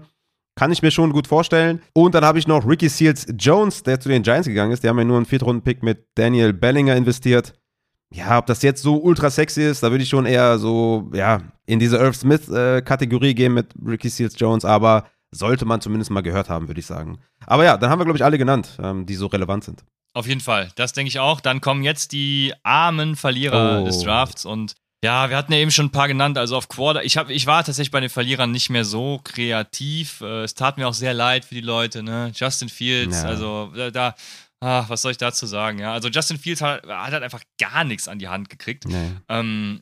Kann ich mir schon gut vorstellen. Und dann habe ich noch Ricky Seals Jones, der zu den Giants gegangen ist. Die haben ja nur einen Viertrunden-Pick mit Daniel Bellinger investiert. Ja, ob das jetzt so ultra sexy ist, da würde ich schon eher so, ja, in diese Irv Smith-Kategorie gehen mit Ricky Seals Jones, aber sollte man zumindest mal gehört haben, würde ich sagen. Aber ja, dann haben wir, glaube ich, alle genannt, ähm, die so relevant sind. Auf jeden Fall, das denke ich auch. Dann kommen jetzt die armen Verlierer Oh. des Drafts und ja, wir hatten ja eben schon ein paar genannt, also auf Quarter. Ich, hab, ich war tatsächlich bei den Verlierern nicht mehr so kreativ. Äh, Es tat mir auch sehr leid für die Leute, ne? Justin Fields, Ja. also da, da ach, was soll ich dazu sagen, ja? Also Justin Fields hat, hat halt einfach gar nichts an die Hand gekriegt. Nee. Ähm,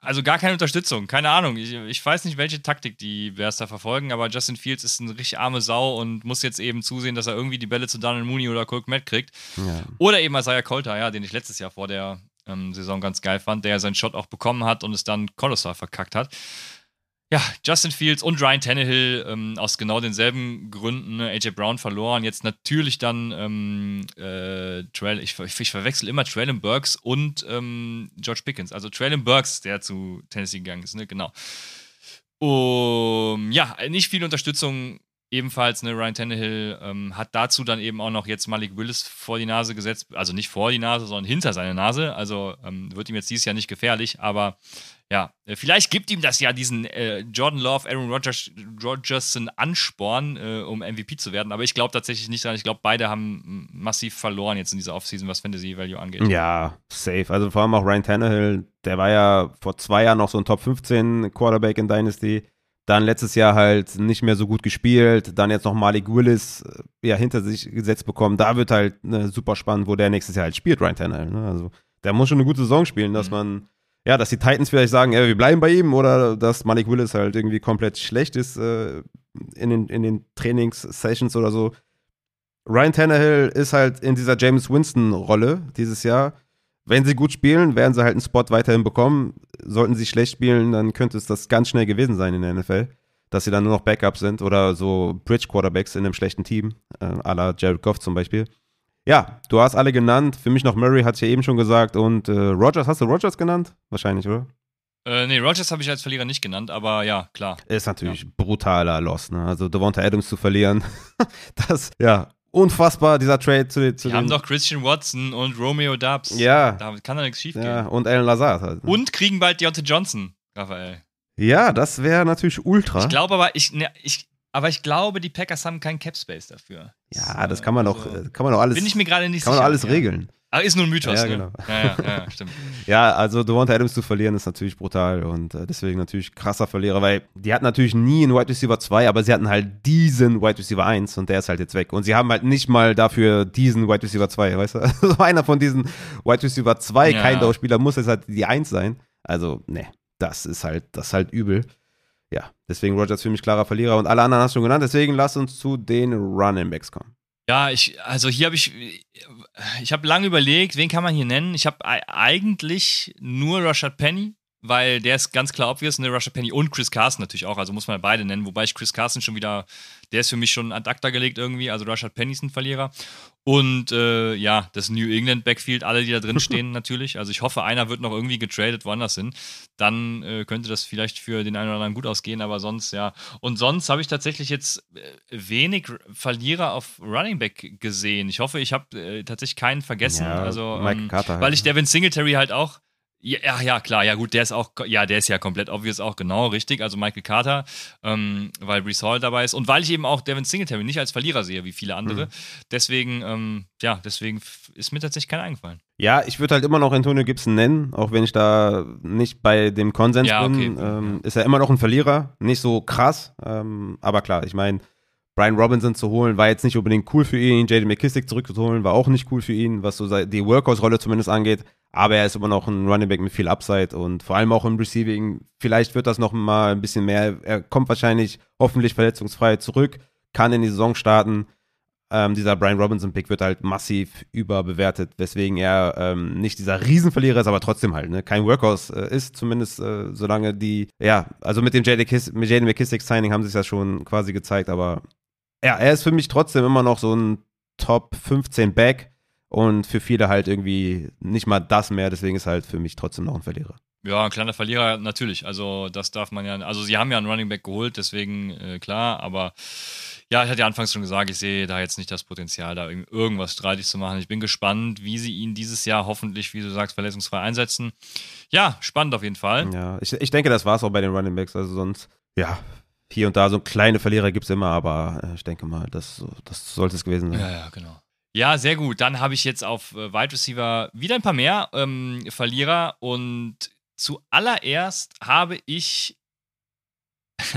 also gar keine Unterstützung, keine Ahnung. Ich, ich weiß nicht, welche Taktik die Bears da verfolgen, aber Justin Fields ist eine richtig arme Sau und muss jetzt eben zusehen, dass er irgendwie die Bälle zu Donald Mooney oder Colt Matt kriegt. Ja. Oder eben Isaiah Coulter, ja, den ich letztes Jahr vor der ähm, Saison ganz geil fand, der seinen Shot auch bekommen hat und es dann kolossal verkackt hat. Ja, Justin Fields und Ryan Tannehill ähm, aus genau denselben Gründen. Ne? AJ Brown verloren. Jetzt natürlich dann ähm, äh, Trail, ich, ich, ich verwechsel immer Traylon Burks und ähm, George Pickens. Also Traylon Burks, der zu Tennessee gegangen ist, ne? Genau. Um, ja, nicht viel Unterstützung ebenfalls, ne, Ryan Tannehill ähm, hat dazu dann eben auch noch jetzt Malik Willis vor die Nase gesetzt, also nicht vor die Nase, sondern hinter seine Nase, also ähm, wird ihm jetzt dieses Jahr nicht gefährlich, aber ja, äh, vielleicht gibt ihm das ja diesen äh, Jordan Love, Aaron Rodgers, Rodgerson Ansporn, äh, um MVP zu werden, aber ich glaube tatsächlich nicht dran, ich glaube beide haben massiv verloren jetzt in dieser Offseason, was Fantasy Value angeht. Ja, safe. Also vor allem auch Ryan Tannehill, der war ja vor zwei Jahren noch so ein Top 15 Quarterback in Dynasty. Dann letztes Jahr halt nicht mehr so gut gespielt. Dann jetzt noch Malik Willis äh, ja, hinter sich gesetzt bekommen. Da wird halt ne, super spannend, wo der nächstes Jahr halt spielt, Ryan Tannehill. Ne? Also der muss schon eine gute Saison spielen, dass Mhm. man, ja, dass die Titans vielleicht sagen, ja, wir bleiben bei ihm oder dass Malik Willis halt irgendwie komplett schlecht ist äh, in den, in den Trainingssessions oder so. Ryan Tannehill ist halt in dieser James Winston-Rolle dieses Jahr. Wenn sie gut spielen, werden sie halt einen Spot weiterhin bekommen. Sollten sie schlecht spielen, dann könnte es das ganz schnell gewesen sein in der NFL, dass sie dann nur noch Backups sind oder so Bridge-Quarterbacks in einem schlechten Team, äh, à la Jared Goff zum Beispiel. Ja, du hast alle genannt. Für mich noch Murray, hatte ich ja eben schon gesagt. Und äh, Rogers, hast du Rogers genannt? Wahrscheinlich, oder? Äh, nee, Rodgers habe ich als Verlierer nicht genannt, aber ja, klar. Ist natürlich brutaler Loss, ne? Also Devonta Adams zu verlieren. *laughs* das, ja, unfassbar, dieser Trade zu, zu Die den. haben doch Christian Watson und Romeo Dubs. Ja. Da kann da nichts schief gehen. Ja, und Alan Lazard halt. ne? Und kriegen bald Deontay Johnson, Raphael. Ja, das wäre natürlich ultra. Ich glaube aber, ich, ne, ich, aber ich glaube, die Packers haben keinen Cap Space dafür. Ja, das kann man doch, also, kann man doch alles. Bin ich mir gerade nicht kann sicher. Kann man doch alles regeln. Aber ist nur ein Mythos, ja, ne? genau. Ja, ja, ja, *laughs* stimmt. ja, also Devonta Adams zu verlieren ist natürlich brutal und äh, deswegen natürlich krasser Verlierer, weil die hatten natürlich nie einen Wide Receiver 2, aber sie hatten halt diesen Wide Receiver 1 und der ist halt jetzt weg. Und sie haben halt nicht mal dafür diesen Wide Receiver 2, weißt du? *laughs* Also einer von diesen Wide Receiver 2 Ja. kein Spieler muss jetzt halt die 1 sein. Also, ne, das ist halt, das ist halt übel. Ja, deswegen Rogers für mich klarer Verlierer und alle anderen hast du schon genannt, deswegen lass uns zu den Running Backs kommen. Ja, ich, also hier habe ich, ich habe lange überlegt, wen kann man hier nennen. Ich habe eigentlich nur Rashad Penny, weil der ist ganz klar obvious, ne, Rashad Penny und Chris Carson natürlich auch, also muss man beide nennen, wobei ich Chris Carson schon wieder, der ist für mich schon ad acta gelegt irgendwie, also Rashad Penny ist ein Verlierer. Und äh, ja, das New England Backfield, alle, die da drin *laughs* stehen natürlich. Also ich hoffe, einer wird noch irgendwie getradet woanders hin. Dann äh, könnte das vielleicht für den einen oder anderen gut ausgehen, aber sonst ja. Und sonst habe ich tatsächlich jetzt äh, wenig Verlierer auf Running Back gesehen. Ich hoffe, ich habe äh, tatsächlich keinen vergessen. Ja, also, Mike ähm, Carter halt, weil ich ne? Devin Singletary halt auch ja, ja, klar, ja gut, der ist auch, ja, der ist ja komplett obvious auch, genau, richtig, also Michael Carter, ähm, weil Brees Hall dabei ist. Und weil ich eben auch Devin Singletary nicht als Verlierer sehe, wie viele andere, Mhm. deswegen, ähm, ja, deswegen ist mir tatsächlich keiner eingefallen. Ja, ich würde halt immer noch Antonio Gibson nennen, auch wenn ich da nicht bei dem Konsens Ja, okay, bin. ähm, Ist er immer noch ein Verlierer, nicht so krass, ähm, aber klar, ich meine, Brian Robinson zu holen, war jetzt nicht unbedingt cool für ihn. J.D. McKissick zurückzuholen, war auch nicht cool für ihn, was so die Workhorse-Rolle zumindest angeht. Aber er ist immer noch ein Running Back mit viel Upside und vor allem auch im Receiving. Vielleicht wird das noch mal ein bisschen mehr. Er kommt wahrscheinlich hoffentlich verletzungsfrei zurück, kann in die Saison starten. Ähm, dieser Brian Robinson-Pick wird halt massiv überbewertet, weswegen er ähm, nicht dieser Riesenverlierer ist, aber trotzdem halt ne, kein Workhorse äh, ist, zumindest äh, solange die, ja, also mit dem J.D. McKissick-Signing haben sie es ja schon quasi gezeigt, aber ja, er ist für mich trotzdem immer noch so ein Top 15 Back und für viele halt irgendwie nicht mal das mehr, deswegen ist er halt für mich trotzdem noch ein Verlierer. Ja, ein kleiner Verlierer natürlich. Also, das darf man ja. Also, sie haben ja einen Running Back geholt, deswegen äh, klar. Aber ja, ich hatte ja anfangs schon gesagt, ich sehe da jetzt nicht das Potenzial, da irgend- irgendwas streitig zu machen. Ich bin gespannt, wie sie ihn dieses Jahr hoffentlich, wie du sagst, verletzungsfrei einsetzen. Ja, spannend auf jeden Fall. Ja, ich, ich denke, das war es auch bei den Running Backs, also sonst, ja, hier und da so kleine Verlierer gibt es immer, aber äh, ich denke mal, das, das sollte es gewesen sein. Ja, ja, genau. Ja, sehr gut. Dann habe ich jetzt auf äh, Wide Receiver wieder ein paar mehr ähm, Verlierer und zuallererst habe ich. *laughs*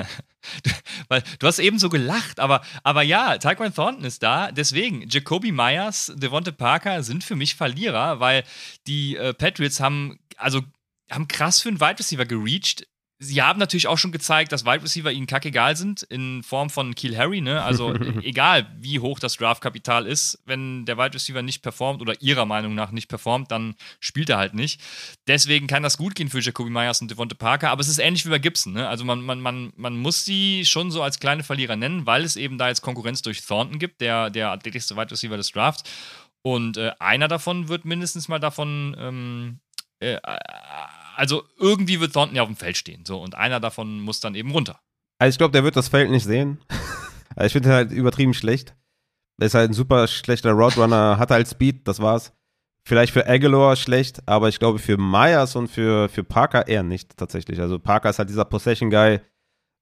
Weil du hast eben so gelacht, aber, aber ja, Tyquan Thornton ist da. Deswegen, Jacoby Myers, Devonte Parker sind für mich Verlierer, weil die äh, Patriots haben, also haben krass für einen Wide Receiver gereached. Sie haben natürlich auch schon gezeigt, dass Wide Receiver ihnen kackegal sind, in Form von Kiel Harry, ne? Also *laughs* egal, wie hoch das Draftkapital ist, wenn der Wide Receiver nicht performt oder ihrer Meinung nach nicht performt, dann spielt er halt nicht. Deswegen kann das gut gehen für Jacoby Myers und Devonte Parker, aber es ist ähnlich wie bei Gibson, ne? Also man, man, man, man muss sie schon so als kleine Verlierer nennen, weil es eben da jetzt Konkurrenz durch Thornton gibt, der, der athletischste Wide Receiver des Drafts. Und äh, einer davon wird mindestens mal davon, ähm, äh, also irgendwie wird Thornton ja auf dem Feld stehen. So, und einer davon muss dann eben runter. Also ich glaube, der wird das Feld nicht sehen. *laughs* Also ich finde ihn halt übertrieben schlecht. Er ist halt ein super schlechter Roadrunner, hat halt Speed, das war's. Vielleicht für Aguilar schlecht, aber ich glaube für Myers und für, für Parker eher nicht tatsächlich. Also Parker ist halt dieser Possession-Guy.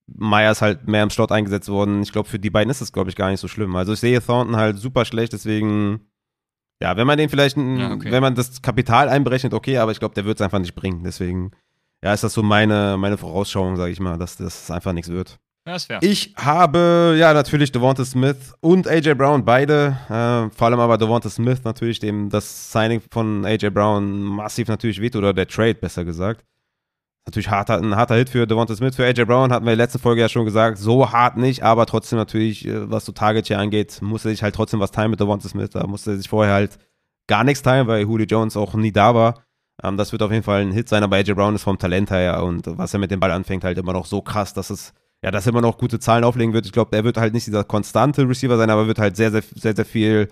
Myers halt mehr im Slot eingesetzt worden. Ich glaube, für die beiden ist es, glaube ich, gar nicht so schlimm. Also ich sehe Thornton halt super schlecht, deswegen, ja, wenn man den vielleicht, Ja, okay. wenn man das Kapital einberechnet, okay, aber ich glaube, der wird es einfach nicht bringen. Deswegen, ja, ist das so meine, meine Vorausschauung, sage ich mal, dass das einfach nichts wird. Ja, ist fair. Ich habe ja natürlich Devonta Smith und AJ Brown beide. Äh, vor allem aber Devonta Smith natürlich, dem das Signing von AJ Brown massiv natürlich weht oder der Trade besser gesagt. Natürlich harter, ein harter Hit für Devonta Smith. Für AJ Brown hatten wir in der letzten Folge ja schon gesagt, so hart nicht, aber trotzdem natürlich, äh, was so Target hier angeht, musste sich halt trotzdem was teilen mit Devonta Smith. Da musste er sich vorher halt gar nichts teilen, weil Julio Jones auch nie da war. Ähm, das wird auf jeden Fall ein Hit sein, aber AJ Brown ist vom Talent her und was er mit dem Ball anfängt, halt immer noch so krass, dass es ja, dass er immer noch gute Zahlen auflegen wird. Ich glaube, er wird halt nicht dieser konstante Receiver sein, aber wird halt sehr, sehr, sehr, sehr viel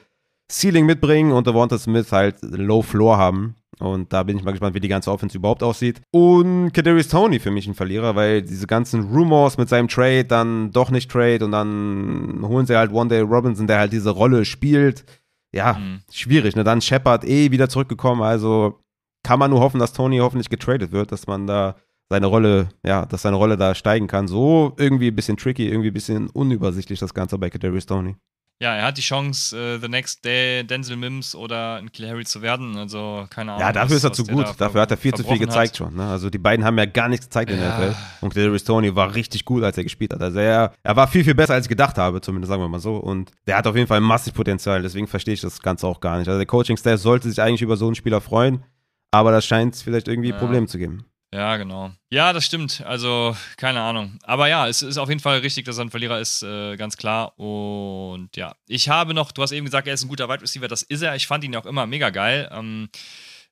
Ceiling mitbringen und Devonta Smith halt Low Floor haben. Und da bin ich mal gespannt, wie die ganze Offense überhaupt aussieht. Und Kadarius Tony für mich ein Verlierer, weil diese ganzen Rumors mit seinem Trade, dann doch nicht Trade und dann holen sie halt One Day Robinson, der halt diese Rolle spielt. Ja, Mhm. schwierig. Ne? Dann Shepard eh wieder zurückgekommen, also kann man nur hoffen, dass Tony hoffentlich getradet wird, dass man da seine Rolle, ja, dass seine Rolle da steigen kann. So irgendwie ein bisschen tricky, irgendwie ein bisschen unübersichtlich das Ganze bei Kadarius Stoney. Ja, er hat die Chance, uh, the next day Denzel Mims oder ein Kill Harry zu werden. Also, keine Ahnung. Ja, dafür was, ist er zu gut. Dafür hat er viel zu viel gezeigt hat. schon. Ne? Also, die beiden haben ja gar nichts gezeigt in der NFL. Und Kadarius Stoney war richtig gut, als er gespielt hat. Also, er, er war viel, viel besser, als ich gedacht habe, zumindest sagen wir mal so. Und der hat auf jeden Fall massig Potenzial. Deswegen verstehe ich das Ganze auch gar nicht. Also, der Coaching-Staff sollte sich eigentlich über so einen Spieler freuen. Aber das scheint vielleicht irgendwie ja. Probleme zu geben. Ja, genau. Ja, das stimmt. Also, keine Ahnung. Aber ja, es ist auf jeden Fall richtig, dass er ein Verlierer ist, äh, ganz klar. Und ja, ich habe noch, du hast eben gesagt, er ist ein guter Wide Receiver, das ist er. Ich fand ihn auch immer mega geil. Ähm,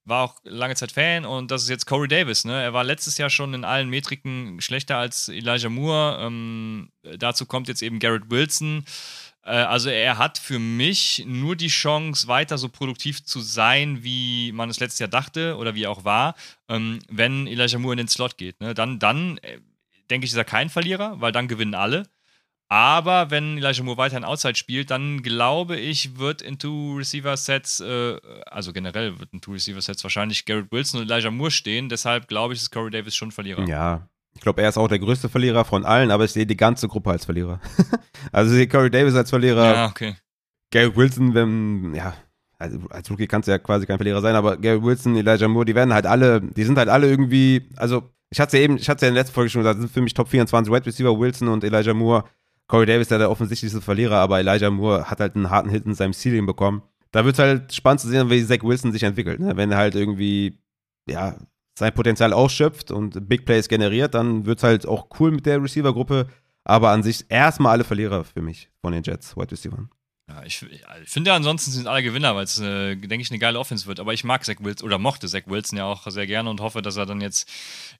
war auch lange Zeit Fan und das ist jetzt Corey Davis. Ne? Er war letztes Jahr schon in allen Metriken schlechter als Elijah Moore. Ähm, dazu kommt jetzt eben Garrett Wilson. Äh, also er hat für mich nur die Chance, weiter so produktiv zu sein, wie man es letztes Jahr dachte oder wie er auch war, ähm, wenn Elijah Moore in den Slot geht. Ne? Dann, dann äh, denke ich, ist er kein Verlierer, weil dann gewinnen alle. Aber wenn Elijah Moore weiterhin Outside spielt, dann glaube ich, wird in Two-Receiver-Sets, äh, also generell wird in Two-Receiver-Sets wahrscheinlich Garrett Wilson und Elijah Moore stehen. Deshalb glaube ich, ist Corey Davis schon Verlierer. Ja, ich glaube, er ist auch der größte Verlierer von allen, aber ich sehe die ganze Gruppe als Verlierer. *laughs* also ich sehe Corey Davis als Verlierer. Ja, okay. Garrett Wilson, wenn, ja, also als Rookie kannst du ja quasi kein Verlierer sein, aber Garrett Wilson, Elijah Moore, die werden halt alle, die sind halt alle irgendwie, also ich hatte ja eben, ich hatte ja in der letzten Folge schon gesagt, das sind für mich Top 24 Wide Receiver, Wilson und Elijah Moore. Corey Davis ist der offensichtlichste Verlierer, aber Elijah Moore hat halt einen harten Hit in seinem Ceiling bekommen. Da wird es halt spannend zu sehen, wie Zach Wilson sich entwickelt. Ne? Wenn er halt irgendwie, ja, sein Potenzial ausschöpft und Big Plays generiert, dann wird es halt auch cool mit der Receiver-Gruppe. Aber an sich erstmal alle Verlierer für mich von den Jets, Wide Receiver. Ja, ich, ich finde ansonsten sind alle Gewinner, weil es, äh, denke ich, eine geile Offense wird. Aber ich mag Zach Wilson oder mochte Zach Wilson ja auch sehr gerne und hoffe, dass er dann jetzt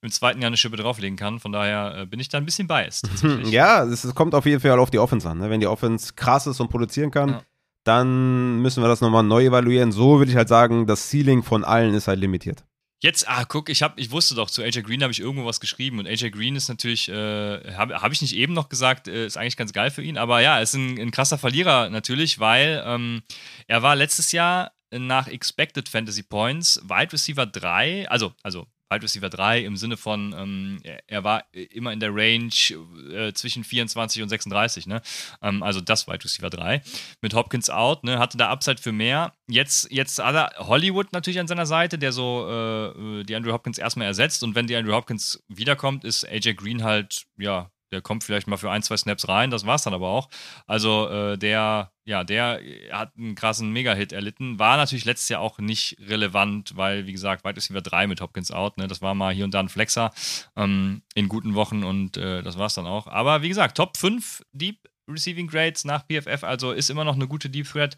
im zweiten Jahr eine Schippe drauflegen kann. Von daher äh, bin ich da ein bisschen biased. *laughs* ja, es, kommt auf jeden Fall auf die Offense an. Ne? Wenn die Offense krass ist und produzieren kann, ja. dann müssen wir das nochmal neu evaluieren. So würde ich halt sagen, das Ceiling von allen ist halt limitiert. Jetzt, ah, guck, ich, hab, ich wusste doch, zu AJ Green habe ich irgendwo was geschrieben und AJ Green ist natürlich, äh, habe hab ich nicht eben noch gesagt, äh, ist eigentlich ganz geil für ihn, aber ja, ist ein, ein krasser Verlierer natürlich, weil ähm, er war letztes Jahr nach Expected Fantasy Points Wide Receiver 3, also, also Wide Receiver 3 im Sinne von, ähm, er war immer in der Range äh, zwischen 24 und 36, ne? Ähm, also das Wide Receiver 3. Mit Hopkins out, ne? Hatte da Upside für mehr. Jetzt, jetzt hat er Hollywood natürlich an seiner Seite, der so äh, die Andrew Hopkins erstmal ersetzt. Und wenn die Andrew Hopkins wiederkommt, ist AJ Green halt, ja, der kommt vielleicht mal für ein, zwei Snaps rein, das war es dann aber auch. Also äh, der, ja, der hat einen krassen Mega-Hit erlitten. War natürlich letztes Jahr auch nicht relevant, weil, wie gesagt, weit ist über drei mit Hopkins out. Ne? Das war mal hier und da ein Flexer ähm, in guten Wochen und äh, das war es dann auch. Aber wie gesagt, Top 5 Deep Receiving Grades nach PFF, also ist immer noch eine gute Deep Threat.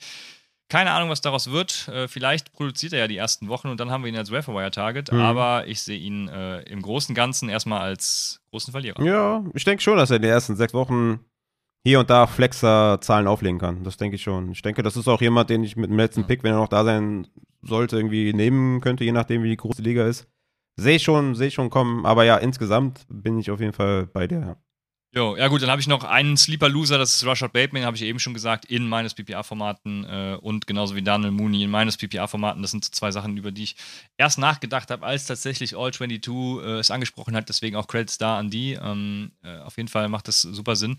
Keine Ahnung, was daraus wird. Äh, vielleicht produziert er ja die ersten Wochen und dann haben wir ihn als Wire-Target. Mhm. Aber ich sehe ihn äh, im Großen und Ganzen erstmal als großen Verlierer. Ja, ich denke schon, dass er in den ersten sechs Wochen hier und da Flexer-Zahlen auflegen kann. Das denke ich schon. Ich denke, das ist auch jemand, den ich mit dem letzten Pick, wenn er noch da sein sollte, irgendwie nehmen könnte, je nachdem, wie die große Liga ist. Sehe ich schon, sehe ich schon kommen. Aber ja, insgesamt bin ich auf jeden Fall bei der. Jo, ja gut, dann habe ich noch einen Sleeper-Loser, das ist Rashad Bateman, habe ich eben schon gesagt, in meines PPA-Formaten äh, und genauso wie Daniel Mooney in meines PPA-Formaten. Das sind so zwei Sachen, über die ich erst nachgedacht habe, als tatsächlich All 22 äh, es angesprochen hat. Deswegen auch Credits da an die. Ähm, äh, auf jeden Fall macht das super Sinn.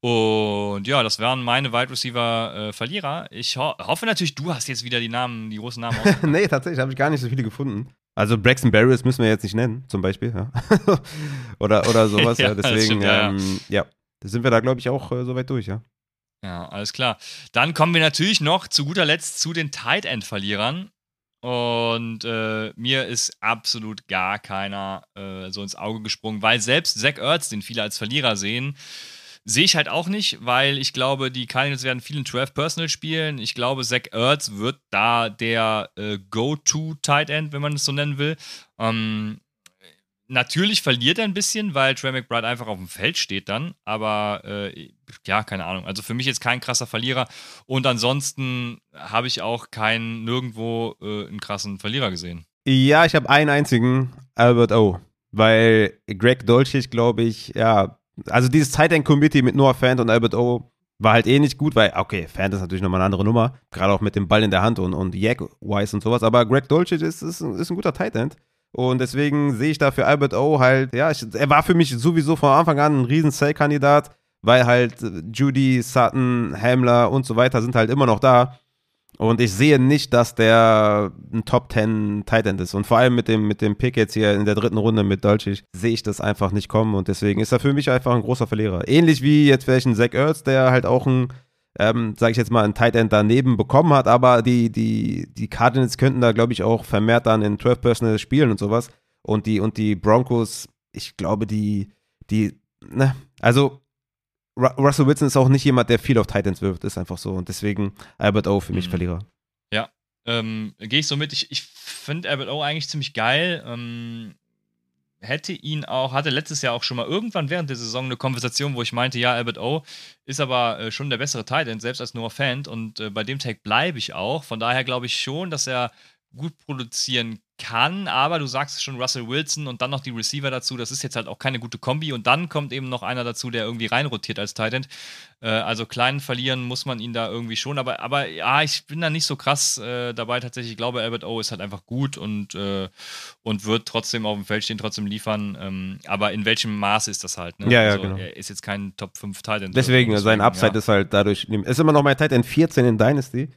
Und ja, das wären meine Wide Receiver-Verlierer. Äh, ich ho hoffe natürlich, du hast jetzt wieder die Namen, die großen Namen. *laughs* nee, tatsächlich habe ich gar nicht so viele gefunden. Also Braxton Barriers müssen wir jetzt nicht nennen, zum Beispiel. Ja. *laughs* oder, oder *laughs* sowas, ja. ja. Deswegen, stimmt, ja, ähm, ja, sind wir da, glaube ich, auch äh, soweit durch, ja. Ja, alles klar. Dann kommen wir natürlich noch zu guter Letzt zu den Tight End-Verlierern. Und äh, mir ist absolut gar keiner äh, so ins Auge gesprungen, weil selbst Zach Ertz, den viele als Verlierer sehen, Sehe ich halt auch nicht, weil ich glaube, die Cardinals werden viel in 12 Personal spielen. Ich glaube, Zach Ertz wird da der äh, Go-To-Tight End, wenn man es so nennen will. Ähm, natürlich verliert er ein bisschen, weil Trey McBride einfach auf dem Feld steht dann. Aber äh, ja, keine Ahnung. Also für mich jetzt kein krasser Verlierer. Und ansonsten habe ich auch keinen nirgendwo äh, einen krassen Verlierer gesehen. Ja, ich habe einen einzigen, Albert O. Weil Greg Dolchich, glaube ich, ja, also dieses Tight End Committee mit Noah Fant und Albert O war halt eh nicht gut, weil, okay, Fant ist natürlich nochmal eine andere Nummer, gerade auch mit dem Ball in der Hand und, und Yak Wise und sowas, aber Greg Dolce ist, ist, ist ein guter Tight End Und deswegen sehe ich da für Albert O halt, ja, ich, er war für mich sowieso von Anfang an ein riesen Sell-Kandidat, weil halt Judy, Sutton, Hamler und so weiter sind halt immer noch da. Und ich sehe nicht, dass der ein Top 10 Tight End ist. Und vor allem mit dem, mit dem Pick jetzt hier in der dritten Runde mit Dolchich sehe ich das einfach nicht kommen. Und deswegen ist er für mich einfach ein großer Verlierer. Ähnlich wie jetzt vielleicht ein Zach Ertz, der halt auch ein, ähm, sage ich jetzt mal, ein Tight End daneben bekommen hat. Aber die, die, die Cardinals könnten da, glaube ich, auch vermehrt dann in 12 Personal spielen und sowas. Und die, und die Broncos, ich glaube, die, die, ne, also Russell Wilson ist auch nicht jemand, der viel auf Titans wirft, ist einfach so. Und deswegen Albert O für mich mhm. Verlierer. Ja, ähm, gehe ich so mit. Ich, ich finde Albert O eigentlich ziemlich geil. Ähm, hätte ihn auch, hatte letztes Jahr auch schon mal irgendwann während der Saison eine Konversation, wo ich meinte, ja, Albert O ist aber äh, schon der bessere Titan, selbst als Noah Fan. Und äh, bei dem Tag bleibe ich auch. Von daher glaube ich schon, dass er gut produzieren kann, aber du sagst schon Russell Wilson und dann noch die Receiver dazu, das ist jetzt halt auch keine gute Kombi und dann kommt eben noch einer dazu, der irgendwie reinrotiert als Titan. Äh, also kleinen verlieren muss man ihn da irgendwie schon, aber, aber ja, ich bin da nicht so krass äh, dabei tatsächlich. Ich glaube, Albert O ist halt einfach gut und, äh, und wird trotzdem auf dem Feld stehen, trotzdem liefern, ähm, aber in welchem Maße ist das halt? Ne? Ja, ja, also, genau. Er ist jetzt kein Top 5 Titan. Deswegen, deswegen sein Upside ja. ist halt dadurch, ist immer noch mein Titan 14 in Dynasty.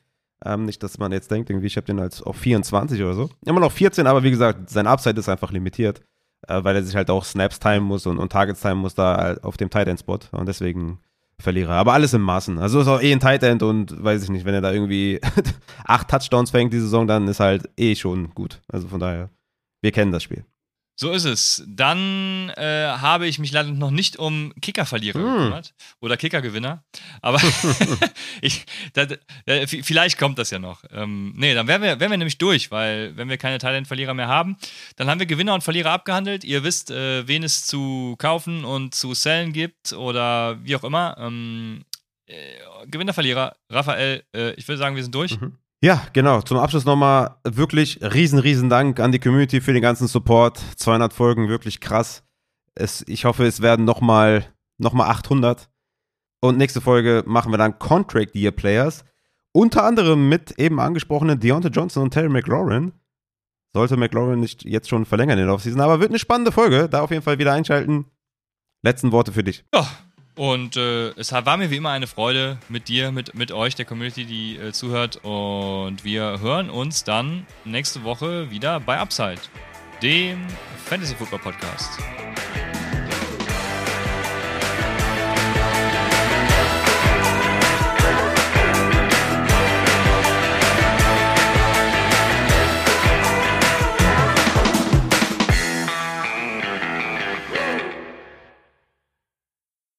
Ähm, nicht, dass man jetzt denkt, irgendwie, ich habe den als auf 24 oder so. Immer noch 14, aber wie gesagt, sein Upside ist einfach limitiert, äh, weil er sich halt auch Snaps timen muss und, und Targets timen muss da auf dem Tight End Spot und deswegen Verlierer. Aber alles im Maßen. Also ist auch eh ein Tight End und weiß ich nicht, wenn er da irgendwie *laughs* acht Touchdowns fängt die Saison, dann ist halt eh schon gut. Also von daher, wir kennen das Spiel. So ist es. Dann äh, habe ich mich leider noch nicht um Kicker-Verlierer hm. gekümmert oder Kicker-Gewinner. Aber *laughs* ich, das, äh, vielleicht kommt das ja noch. Ähm, nee, dann wären wir, wären wir nämlich durch, weil wenn wir keine Talent-Verlierer mehr haben, dann haben wir Gewinner und Verlierer abgehandelt. Ihr wisst, äh, wen es zu kaufen und zu sellen gibt oder wie auch immer. Ähm, äh, Gewinner, Verlierer, Raphael, äh, ich würde sagen, wir sind durch. Mhm. Ja, genau. Zum Abschluss nochmal wirklich riesen, riesen Dank an die Community für den ganzen Support. 200 Folgen, wirklich krass. Es, ich hoffe, es werden nochmal noch mal 800. Und nächste Folge machen wir dann Contract Year Players. Unter anderem mit eben angesprochenen Deontay Johnson und Terry McLaurin. Sollte McLaurin nicht jetzt schon verlängern in der Offseason, aber wird eine spannende Folge. Da auf jeden Fall wieder einschalten. Letzten Worte für dich. Ja, und äh, es war mir wie immer eine Freude mit dir, mit, mit euch, der Community, die äh, zuhört. Und wir hören uns dann nächste Woche wieder bei Upside, dem Fantasy Football Podcast.